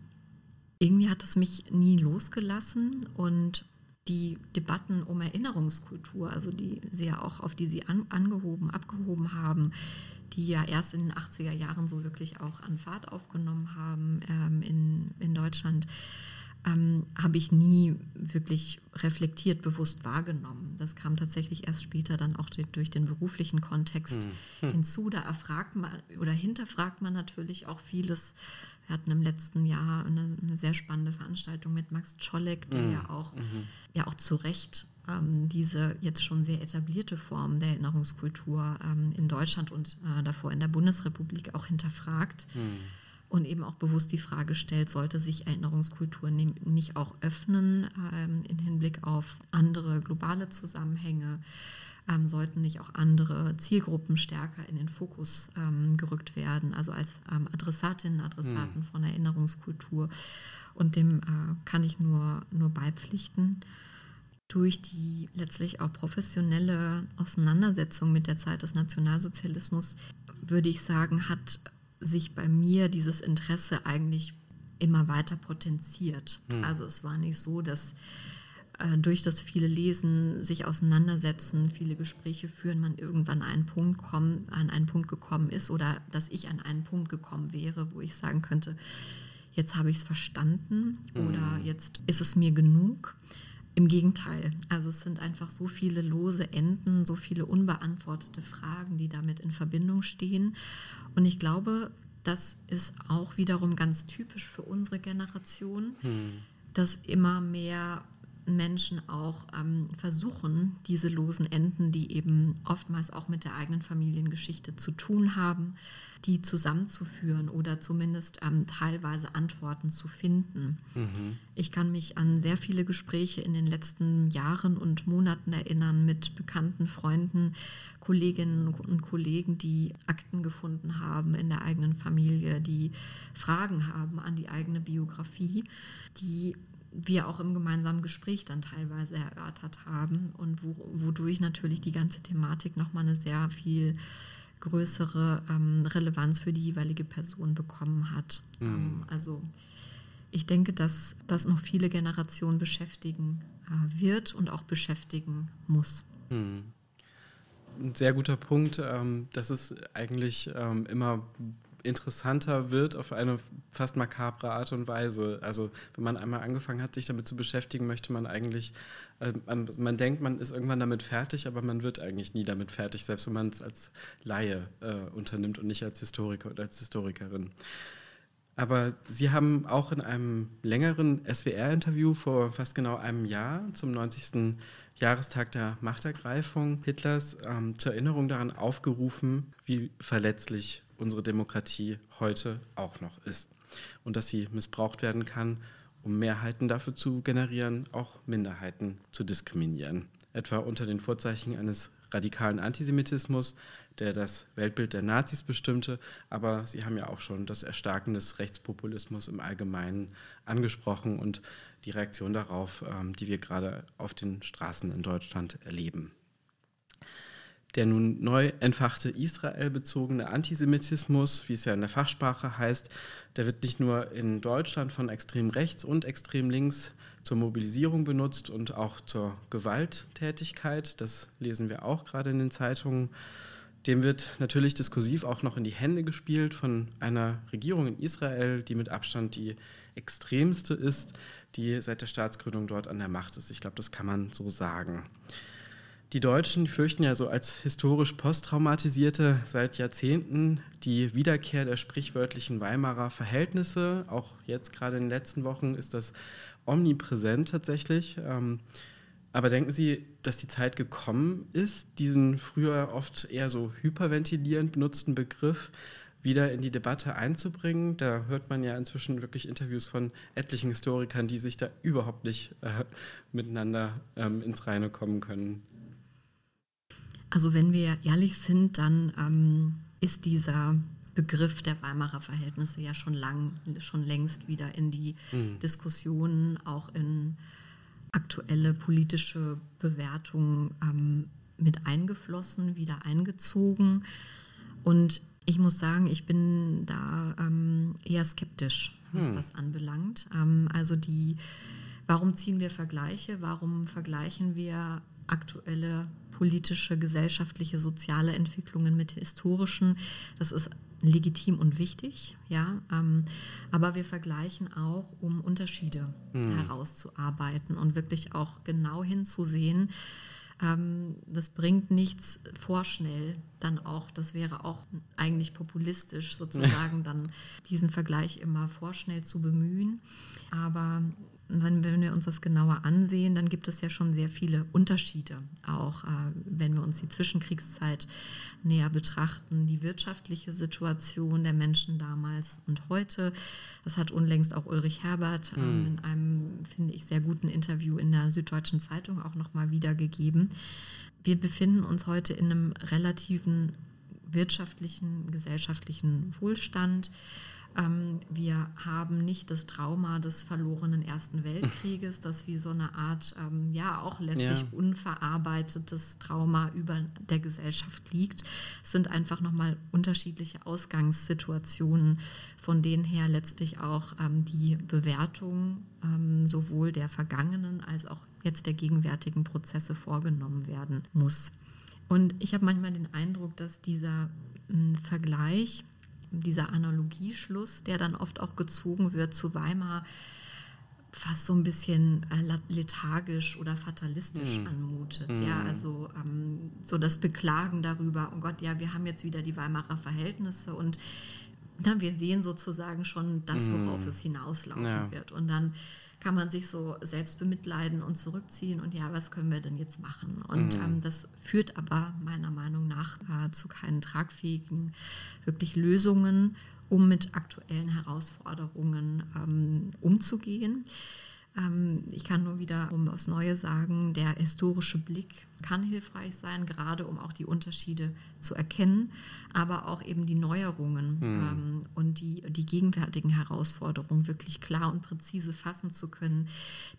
irgendwie hat es mich nie losgelassen und die Debatten um Erinnerungskultur, also die sie ja auch auf die sie an, angehoben, abgehoben haben, die ja erst in den 80er Jahren so wirklich auch an Fahrt aufgenommen haben ähm, in, in Deutschland, ähm, habe ich nie wirklich reflektiert, bewusst wahrgenommen. Das kam tatsächlich erst später dann auch durch den beruflichen Kontext hm. hinzu. Da erfragt man oder hinterfragt man natürlich auch vieles. Wir hatten im letzten Jahr eine, eine sehr spannende Veranstaltung mit Max Czolek, der hm. ja auch, mhm. ja auch zu Recht ähm, diese jetzt schon sehr etablierte Form der Erinnerungskultur ähm, in Deutschland und äh, davor in der Bundesrepublik auch hinterfragt. Hm und eben auch bewusst die Frage stellt, sollte sich Erinnerungskultur nicht auch öffnen ähm, im Hinblick auf andere globale Zusammenhänge? Ähm, sollten nicht auch andere Zielgruppen stärker in den Fokus ähm, gerückt werden, also als ähm, Adressatinnen, Adressaten mhm. von Erinnerungskultur. Und dem äh, kann ich nur, nur beipflichten. Durch die letztlich auch professionelle Auseinandersetzung mit der Zeit des Nationalsozialismus, würde ich sagen, hat sich bei mir dieses Interesse eigentlich immer weiter potenziert. Hm. Also es war nicht so, dass durch das viele Lesen, sich auseinandersetzen, viele Gespräche führen, man irgendwann an einen Punkt kommen, an einen Punkt gekommen ist oder dass ich an einen Punkt gekommen wäre, wo ich sagen könnte, jetzt habe ich es verstanden hm. oder jetzt ist es mir genug. Im Gegenteil, also es sind einfach so viele lose Enden, so viele unbeantwortete Fragen, die damit in Verbindung stehen. Und ich glaube, das ist auch wiederum ganz typisch für unsere Generation, hm. dass immer mehr Menschen auch ähm, versuchen, diese losen Enden, die eben oftmals auch mit der eigenen Familiengeschichte zu tun haben, die zusammenzuführen oder zumindest ähm, teilweise Antworten zu finden. Mhm. Ich kann mich an sehr viele Gespräche in den letzten Jahren und Monaten erinnern mit bekannten Freunden, Kolleginnen und Kollegen, die Akten gefunden haben in der eigenen Familie, die Fragen haben an die eigene Biografie, die wir auch im gemeinsamen Gespräch dann teilweise erörtert haben und wo, wodurch natürlich die ganze Thematik nochmal eine sehr viel größere ähm, Relevanz für die jeweilige Person bekommen hat. Mhm. Ähm, also ich denke, dass das noch viele Generationen beschäftigen äh, wird und auch beschäftigen muss. Mhm. Ein sehr guter Punkt, ähm, dass es eigentlich ähm, immer interessanter wird auf eine fast makabre Art und Weise. Also wenn man einmal angefangen hat, sich damit zu beschäftigen, möchte man eigentlich, äh, man, man, denkt, man ist irgendwann damit fertig, aber man wird eigentlich nie damit fertig, selbst wenn man es als Laie äh, unternimmt und nicht als Historiker oder als Historikerin. Aber Sie haben auch in einem längeren SWR-Interview vor fast genau einem Jahr zum 90. Jahrestag der Machtergreifung Hitlers ähm, zur Erinnerung daran aufgerufen, wie verletzlich unsere Demokratie heute auch noch ist und dass sie missbraucht werden kann, um Mehrheiten dafür zu generieren, auch Minderheiten zu diskriminieren. Etwa unter den Vorzeichen eines radikalen Antisemitismus, der das Weltbild der Nazis bestimmte, aber Sie haben ja auch schon das Erstarken des Rechtspopulismus im Allgemeinen angesprochen und die Reaktion darauf, ähm, die wir gerade auf den Straßen in Deutschland erleben. Der nun neu entfachte Israel-bezogene Antisemitismus, wie es ja in der Fachsprache heißt, der wird nicht nur in Deutschland von extrem rechts und extrem links zur Mobilisierung benutzt und auch zur Gewalttätigkeit. Das lesen wir auch gerade in den Zeitungen. Dem wird natürlich diskursiv auch noch in die Hände gespielt von einer Regierung in Israel, die mit Abstand die extremste ist, die seit der Staatsgründung dort an der Macht ist. Ich glaube, das kann man so sagen. Die Deutschen fürchten ja so als historisch posttraumatisierte seit Jahrzehnten die Wiederkehr der sprichwörtlichen Weimarer Verhältnisse. Auch jetzt gerade in den letzten Wochen ist das omnipräsent tatsächlich. Ähm, aber denken Sie, dass die Zeit gekommen ist, diesen früher oft eher so hyperventilierend benutzten Begriff wieder in die Debatte einzubringen? Da hört man ja inzwischen wirklich Interviews von etlichen Historikern, die sich da überhaupt nicht äh, miteinander ähm, ins Reine kommen können. Also wenn wir ehrlich sind, dann ähm, ist dieser Begriff der Weimarer Verhältnisse ja schon lang, schon längst wieder in die mhm. Diskussionen, auch in aktuelle politische Bewertungen ähm, mit eingeflossen, wieder eingezogen. Und ich muss sagen, ich bin da ähm, eher skeptisch, was hm. das anbelangt. Ähm, also die, warum ziehen wir Vergleiche? Warum vergleichen wir aktuelle politische, gesellschaftliche, soziale Entwicklungen mit historischen. Das ist legitim und wichtig, ja. Ähm, aber wir vergleichen auch, um Unterschiede mhm. herauszuarbeiten und wirklich auch genau hinzusehen. Ähm, das bringt nichts vorschnell, dann auch, das wäre auch eigentlich populistisch sozusagen, dann diesen Vergleich immer vorschnell zu bemühen. Aber wenn, wenn wir uns das genauer ansehen, dann gibt es ja schon sehr viele Unterschiede. Auch äh, wenn wir uns die Zwischenkriegszeit näher betrachten, die wirtschaftliche Situation der Menschen damals und heute. Das hat unlängst auch Ulrich Herbert äh, in einem, finde ich, sehr guten Interview in der Süddeutschen Zeitung auch nochmal wiedergegeben. Wir befinden uns heute in einem relativen wirtschaftlichen, gesellschaftlichen Wohlstand. Ähm, wir haben nicht das Trauma des verlorenen Ersten Weltkrieges, das wie so eine Art, ähm, ja, auch letztlich ja. unverarbeitetes Trauma über der Gesellschaft liegt. Es sind einfach nochmal unterschiedliche Ausgangssituationen, von denen her letztlich auch ähm, die Bewertung ähm, sowohl der vergangenen als auch jetzt der gegenwärtigen Prozesse vorgenommen werden muss. Und ich habe manchmal den Eindruck, dass dieser hm, Vergleich dieser Analogieschluss, der dann oft auch gezogen wird zu Weimar, fast so ein bisschen äh, lethargisch oder fatalistisch mm. anmutet. Mm. Ja, also ähm, so das Beklagen darüber, oh Gott, ja, wir haben jetzt wieder die Weimarer Verhältnisse und na, wir sehen sozusagen schon das, worauf mm. es hinauslaufen ja. wird. Und dann kann man sich so selbst bemitleiden und zurückziehen und ja, was können wir denn jetzt machen? Und mhm. ähm, das führt aber meiner Meinung nach äh, zu keinen tragfähigen, wirklich Lösungen, um mit aktuellen Herausforderungen ähm, umzugehen. Ähm, ich kann nur wieder um aufs Neue sagen, der historische Blick kann hilfreich sein, gerade um auch die Unterschiede zu erkennen, aber auch eben die Neuerungen mhm. und die, die gegenwärtigen Herausforderungen wirklich klar und präzise fassen zu können,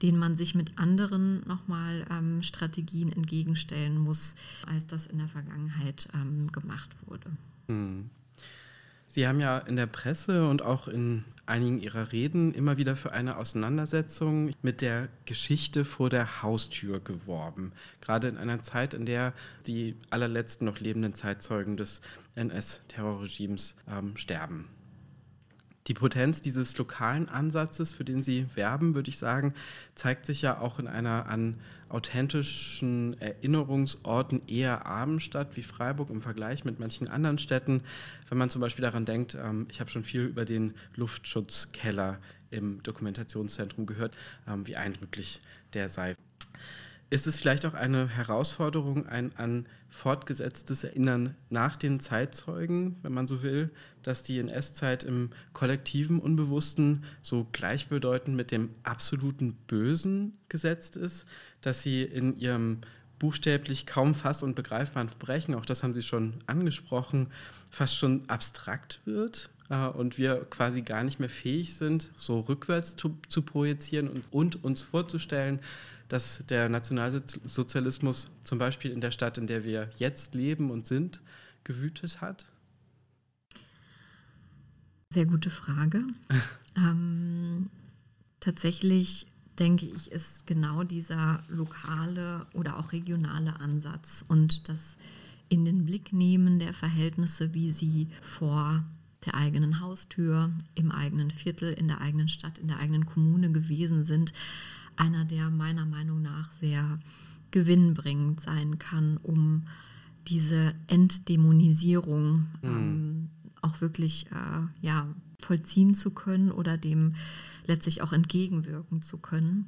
denen man sich mit anderen nochmal ähm, Strategien entgegenstellen muss, als das in der Vergangenheit ähm, gemacht wurde. Mhm. Sie haben ja in der Presse und auch in einigen Ihrer Reden immer wieder für eine Auseinandersetzung mit der Geschichte vor der Haustür geworben. Gerade in einer Zeit, in der die allerletzten noch lebenden Zeitzeugen des NS-Terrorregimes ähm, sterben. Die Potenz dieses lokalen Ansatzes, für den Sie werben, würde ich sagen, zeigt sich ja auch in einer an authentischen Erinnerungsorten eher armen Stadt wie Freiburg im Vergleich mit manchen anderen Städten. Wenn man zum Beispiel daran denkt, ähm, ich habe schon viel über den Luftschutzkeller im Dokumentationszentrum gehört, ähm, wie eindrücklich der sei. Ist es vielleicht auch eine Herausforderung, ein an fortgesetztes Erinnern nach den Zeitzeugen, wenn man so will, dass die NS-Zeit im kollektiven Unbewussten so gleichbedeutend mit dem absoluten Bösen gesetzt ist, dass sie in ihrem buchstäblich kaum fass- und begreifbaren Verbrechen, auch das haben Sie schon angesprochen, fast schon abstrakt wird äh, und wir quasi gar nicht mehr fähig sind, so rückwärts zu, zu projizieren und, und uns vorzustellen, dass der Nationalsozialismus zum Beispiel in der Stadt, in der wir jetzt leben und sind, gewütet hat? Sehr gute Frage. ähm, tatsächlich denke ich, ist genau dieser lokale oder auch regionale Ansatz und das in den Blick nehmen der Verhältnisse, wie sie vor der eigenen Haustür, im eigenen Viertel, in der eigenen Stadt, in der eigenen Kommune gewesen sind, einer, der meiner Meinung nach sehr gewinnbringend sein kann, um diese Entdämonisierung mhm. ähm, auch wirklich äh, ja, vollziehen zu können oder dem letztlich auch entgegenwirken zu können.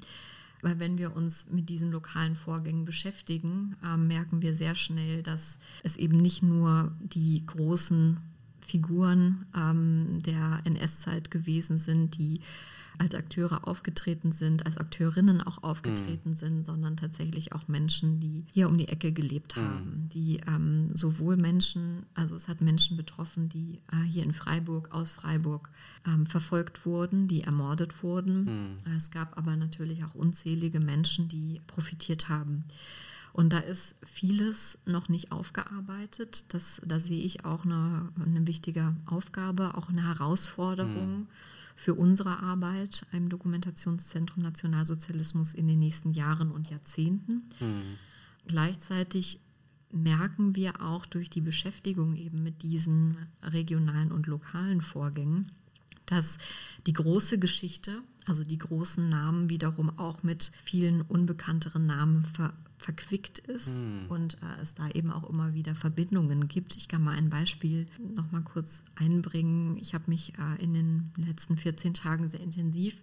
Weil wenn wir uns mit diesen lokalen Vorgängen beschäftigen, äh, merken wir sehr schnell, dass es eben nicht nur die großen Figuren ähm, der NS-Zeit gewesen sind, die als Akteure aufgetreten sind, als Akteurinnen auch aufgetreten mhm. sind, sondern tatsächlich auch Menschen, die hier um die Ecke gelebt mhm. haben, die ähm, sowohl Menschen, also es hat Menschen betroffen, die äh, hier in Freiburg, aus Freiburg ähm, verfolgt wurden, die ermordet wurden. Mhm. Es gab aber natürlich auch unzählige Menschen, die profitiert haben. Und da ist vieles noch nicht aufgearbeitet. Das, da sehe ich auch eine, eine wichtige Aufgabe, auch eine Herausforderung. Mhm für unsere Arbeit im Dokumentationszentrum Nationalsozialismus in den nächsten Jahren und Jahrzehnten. Mhm. Gleichzeitig merken wir auch durch die Beschäftigung eben mit diesen regionalen und lokalen Vorgängen, dass die große Geschichte, also die großen Namen wiederum auch mit vielen unbekannteren Namen ver verquickt ist hm. und äh, es da eben auch immer wieder Verbindungen gibt. Ich kann mal ein Beispiel noch mal kurz einbringen. Ich habe mich äh, in den letzten 14 Tagen sehr intensiv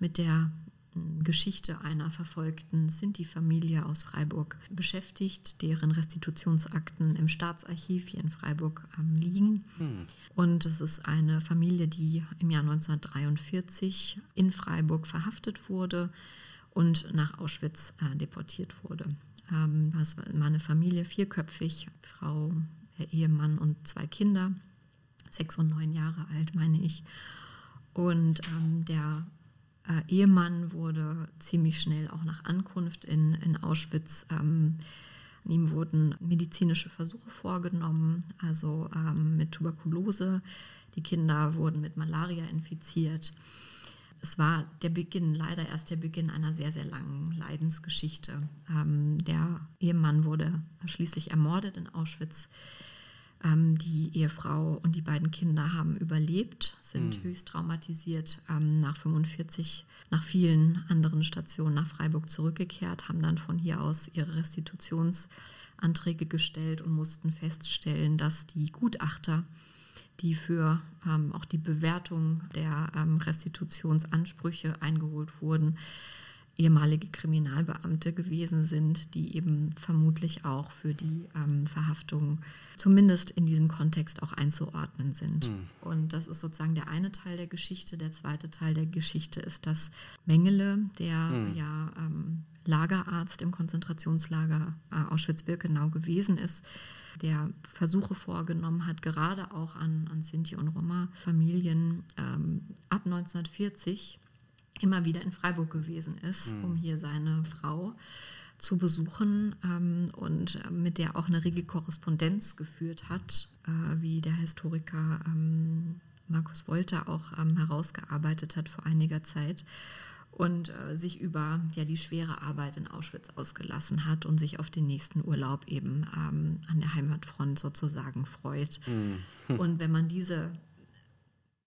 mit der hm, Geschichte einer verfolgten Sinti-Familie aus Freiburg beschäftigt, deren Restitutionsakten im Staatsarchiv hier in Freiburg ähm, liegen. Hm. Und es ist eine Familie, die im Jahr 1943 in Freiburg verhaftet wurde und nach Auschwitz äh, deportiert wurde. Ähm, das war meine Familie, vierköpfig, Frau, der Ehemann und zwei Kinder, sechs und neun Jahre alt, meine ich. Und ähm, der äh, Ehemann wurde ziemlich schnell auch nach Ankunft in, in Auschwitz. Ähm, ihm wurden medizinische Versuche vorgenommen, also ähm, mit Tuberkulose. Die Kinder wurden mit Malaria infiziert es war der Beginn, leider erst der Beginn einer sehr, sehr langen Leidensgeschichte. Ähm, der Ehemann wurde schließlich ermordet in Auschwitz. Ähm, die Ehefrau und die beiden Kinder haben überlebt, sind mhm. höchst traumatisiert ähm, nach 45, nach vielen anderen Stationen nach Freiburg zurückgekehrt, haben dann von hier aus ihre Restitutionsanträge gestellt und mussten feststellen, dass die Gutachter die für ähm, auch die Bewertung der ähm, Restitutionsansprüche eingeholt wurden, ehemalige Kriminalbeamte gewesen sind, die eben vermutlich auch für die ähm, Verhaftung zumindest in diesem Kontext auch einzuordnen sind. Mhm. Und das ist sozusagen der eine Teil der Geschichte. Der zweite Teil der Geschichte ist, dass Mengele, der mhm. ja ähm, Lagerarzt im Konzentrationslager äh, Auschwitz-Birkenau gewesen ist, der Versuche vorgenommen hat, gerade auch an, an Sinti- und Roma-Familien ähm, ab 1940 immer wieder in Freiburg gewesen ist, mhm. um hier seine Frau zu besuchen ähm, und äh, mit der auch eine rege Korrespondenz geführt hat, äh, wie der Historiker ähm, Markus Wolter auch ähm, herausgearbeitet hat vor einiger Zeit und äh, sich über ja, die schwere Arbeit in Auschwitz ausgelassen hat und sich auf den nächsten Urlaub eben ähm, an der Heimatfront sozusagen freut. Mhm. Und wenn man diese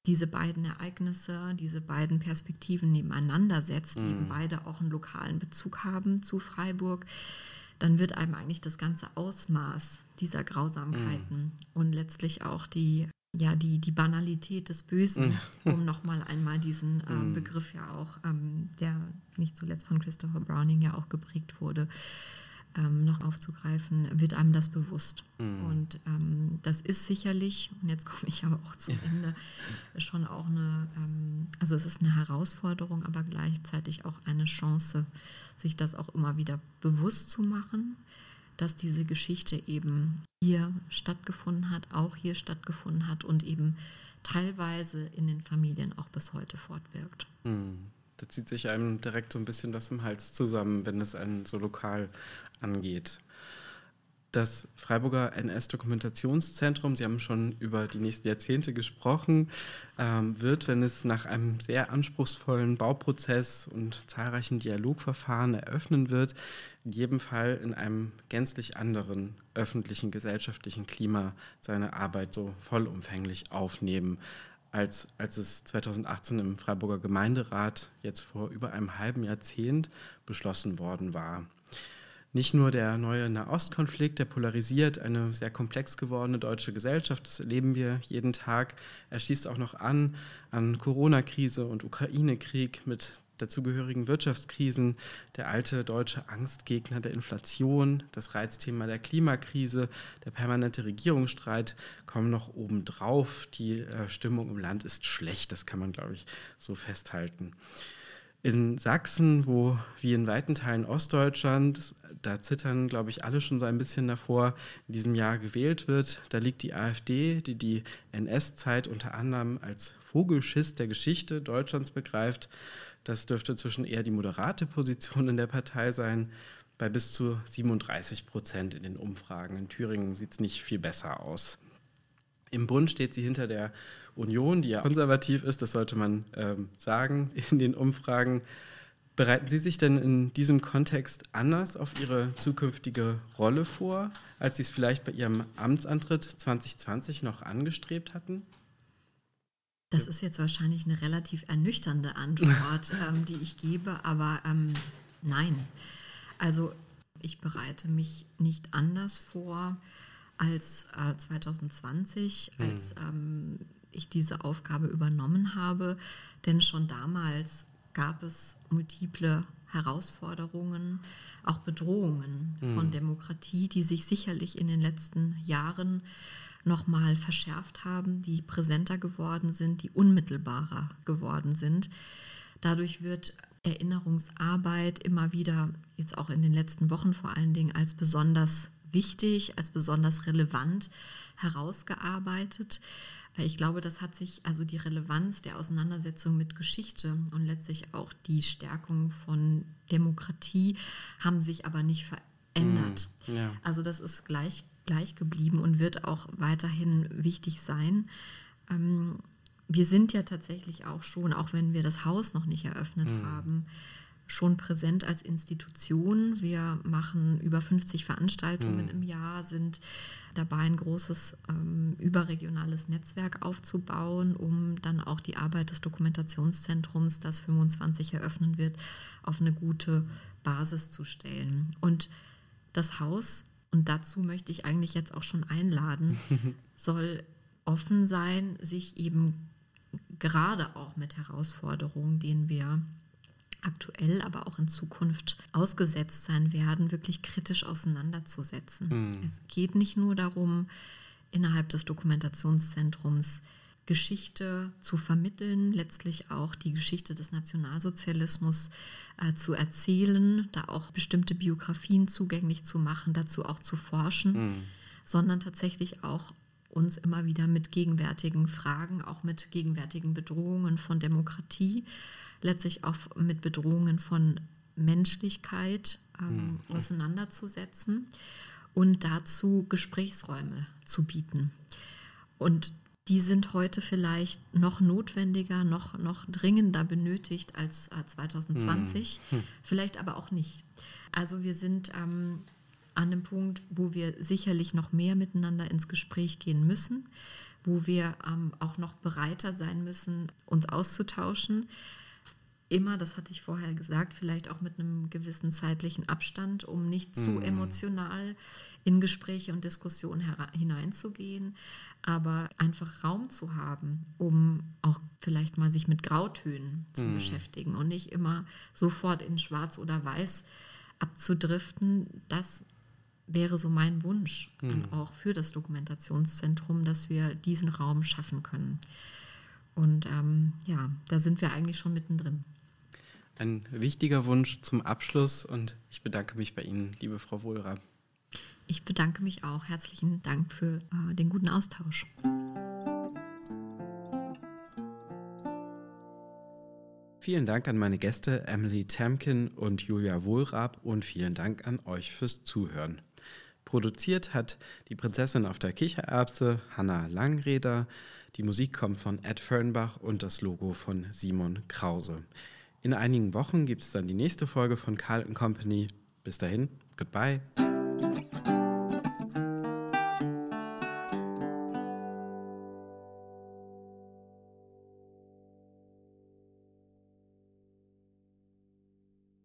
diese beiden Ereignisse, diese beiden Perspektiven nebeneinander setzt, die mhm. eben beide auch einen lokalen Bezug haben zu Freiburg, dann wird einem eigentlich das ganze Ausmaß dieser Grausamkeiten mhm. und letztlich auch die, ja, die, die Banalität des Bösen, um nochmal einmal diesen äh, mhm. Begriff ja auch, ähm, der nicht zuletzt von Christopher Browning ja auch geprägt wurde, ähm, noch aufzugreifen, wird einem das bewusst. Mhm. Und ähm, das ist sicherlich, und jetzt komme ich aber auch zum Ende, schon auch eine, ähm, also es ist eine Herausforderung, aber gleichzeitig auch eine Chance, sich das auch immer wieder bewusst zu machen, dass diese Geschichte eben hier stattgefunden hat, auch hier stattgefunden hat und eben teilweise in den Familien auch bis heute fortwirkt. Mhm. Da zieht sich einem direkt so ein bisschen was im Hals zusammen, wenn es einen so lokal angeht. Das Freiburger NS-Dokumentationszentrum, Sie haben schon über die nächsten Jahrzehnte gesprochen, ähm, wird, wenn es nach einem sehr anspruchsvollen Bauprozess und zahlreichen Dialogverfahren eröffnen wird, in jedem Fall in einem gänzlich anderen öffentlichen, gesellschaftlichen Klima seine Arbeit so vollumfänglich aufnehmen, als, als es 2018 im Freiburger Gemeinderat jetzt vor über einem halben Jahrzehnt beschlossen worden war nicht nur der neue Nahostkonflikt, der polarisiert eine sehr komplex gewordene deutsche Gesellschaft, das erleben wir jeden Tag. Er schließt auch noch an an Corona-Krise und Ukraine-Krieg mit dazugehörigen Wirtschaftskrisen, der alte deutsche Angstgegner der Inflation, das Reizthema der Klimakrise, der permanente Regierungsstreit kommen noch obendrauf. Die äh, Stimmung im Land ist schlecht, das kann man, glaube ich, so festhalten. In Sachsen, wo wie in weiten Teilen Ostdeutschland, da zittern, glaube ich, alle schon so ein bisschen davor, in diesem Jahr gewählt wird, da liegt die AfD, die die NS-Zeit unter anderem als Vogelschiss der Geschichte Deutschlands begreift. Das dürfte zwischen eher die moderate Position in der Partei sein, bei bis zu 37 Prozent in den Umfragen. In Thüringen sieht es nicht viel besser aus. Im Bund steht sie hinter der Union, die ja konservativ ist, das sollte man ähm, sagen in den Umfragen. Bereiten Sie sich denn in diesem Kontext anders auf Ihre zukünftige Rolle vor, als Sie es vielleicht bei Ihrem Amtsantritt 2020 noch angestrebt hatten? Das ist jetzt wahrscheinlich eine relativ ernüchternde Antwort, ähm, die ich gebe, aber ähm, nein. Also ich bereite mich nicht anders vor als äh, 2020, hm. als ähm, ich diese Aufgabe übernommen habe. Denn schon damals gab es multiple Herausforderungen, auch Bedrohungen mhm. von Demokratie, die sich sicherlich in den letzten Jahren nochmal verschärft haben, die präsenter geworden sind, die unmittelbarer geworden sind. Dadurch wird Erinnerungsarbeit immer wieder, jetzt auch in den letzten Wochen vor allen Dingen, als besonders wichtig, als besonders relevant herausgearbeitet. Ich glaube, das hat sich, also die Relevanz der Auseinandersetzung mit Geschichte und letztlich auch die Stärkung von Demokratie haben sich aber nicht verändert. Mm, ja. Also das ist gleich, gleich geblieben und wird auch weiterhin wichtig sein. Ähm, wir sind ja tatsächlich auch schon, auch wenn wir das Haus noch nicht eröffnet mm. haben, schon präsent als Institution. Wir machen über 50 Veranstaltungen mhm. im Jahr, sind dabei, ein großes ähm, überregionales Netzwerk aufzubauen, um dann auch die Arbeit des Dokumentationszentrums, das 25 eröffnen wird, auf eine gute Basis zu stellen. Und das Haus, und dazu möchte ich eigentlich jetzt auch schon einladen, soll offen sein, sich eben gerade auch mit Herausforderungen, denen wir aktuell, aber auch in Zukunft ausgesetzt sein werden, wirklich kritisch auseinanderzusetzen. Mhm. Es geht nicht nur darum, innerhalb des Dokumentationszentrums Geschichte zu vermitteln, letztlich auch die Geschichte des Nationalsozialismus äh, zu erzählen, da auch bestimmte Biografien zugänglich zu machen, dazu auch zu forschen, mhm. sondern tatsächlich auch uns immer wieder mit gegenwärtigen Fragen, auch mit gegenwärtigen Bedrohungen von Demokratie, letztlich auch mit Bedrohungen von Menschlichkeit ähm, mhm. auseinanderzusetzen und dazu Gesprächsräume zu bieten. Und die sind heute vielleicht noch notwendiger, noch, noch dringender benötigt als 2020, mhm. vielleicht aber auch nicht. Also wir sind ähm, an dem Punkt, wo wir sicherlich noch mehr miteinander ins Gespräch gehen müssen, wo wir ähm, auch noch bereiter sein müssen, uns auszutauschen. Immer, das hatte ich vorher gesagt, vielleicht auch mit einem gewissen zeitlichen Abstand, um nicht zu mm. emotional in Gespräche und Diskussionen hineinzugehen, aber einfach Raum zu haben, um auch vielleicht mal sich mit Grautönen zu mm. beschäftigen und nicht immer sofort in Schwarz oder Weiß abzudriften. Das wäre so mein Wunsch mhm. auch für das Dokumentationszentrum, dass wir diesen Raum schaffen können. Und ähm, ja, da sind wir eigentlich schon mittendrin. Ein wichtiger Wunsch zum Abschluss und ich bedanke mich bei Ihnen, liebe Frau Wohlrab. Ich bedanke mich auch. Herzlichen Dank für äh, den guten Austausch. Vielen Dank an meine Gäste Emily Tamkin und Julia Wohlrab und vielen Dank an euch fürs Zuhören. Produziert hat die Prinzessin auf der Kichererbse Hanna Langreder. Die Musik kommt von Ed Fernbach und das Logo von Simon Krause. In einigen Wochen gibt es dann die nächste Folge von Carlton Company. Bis dahin, goodbye.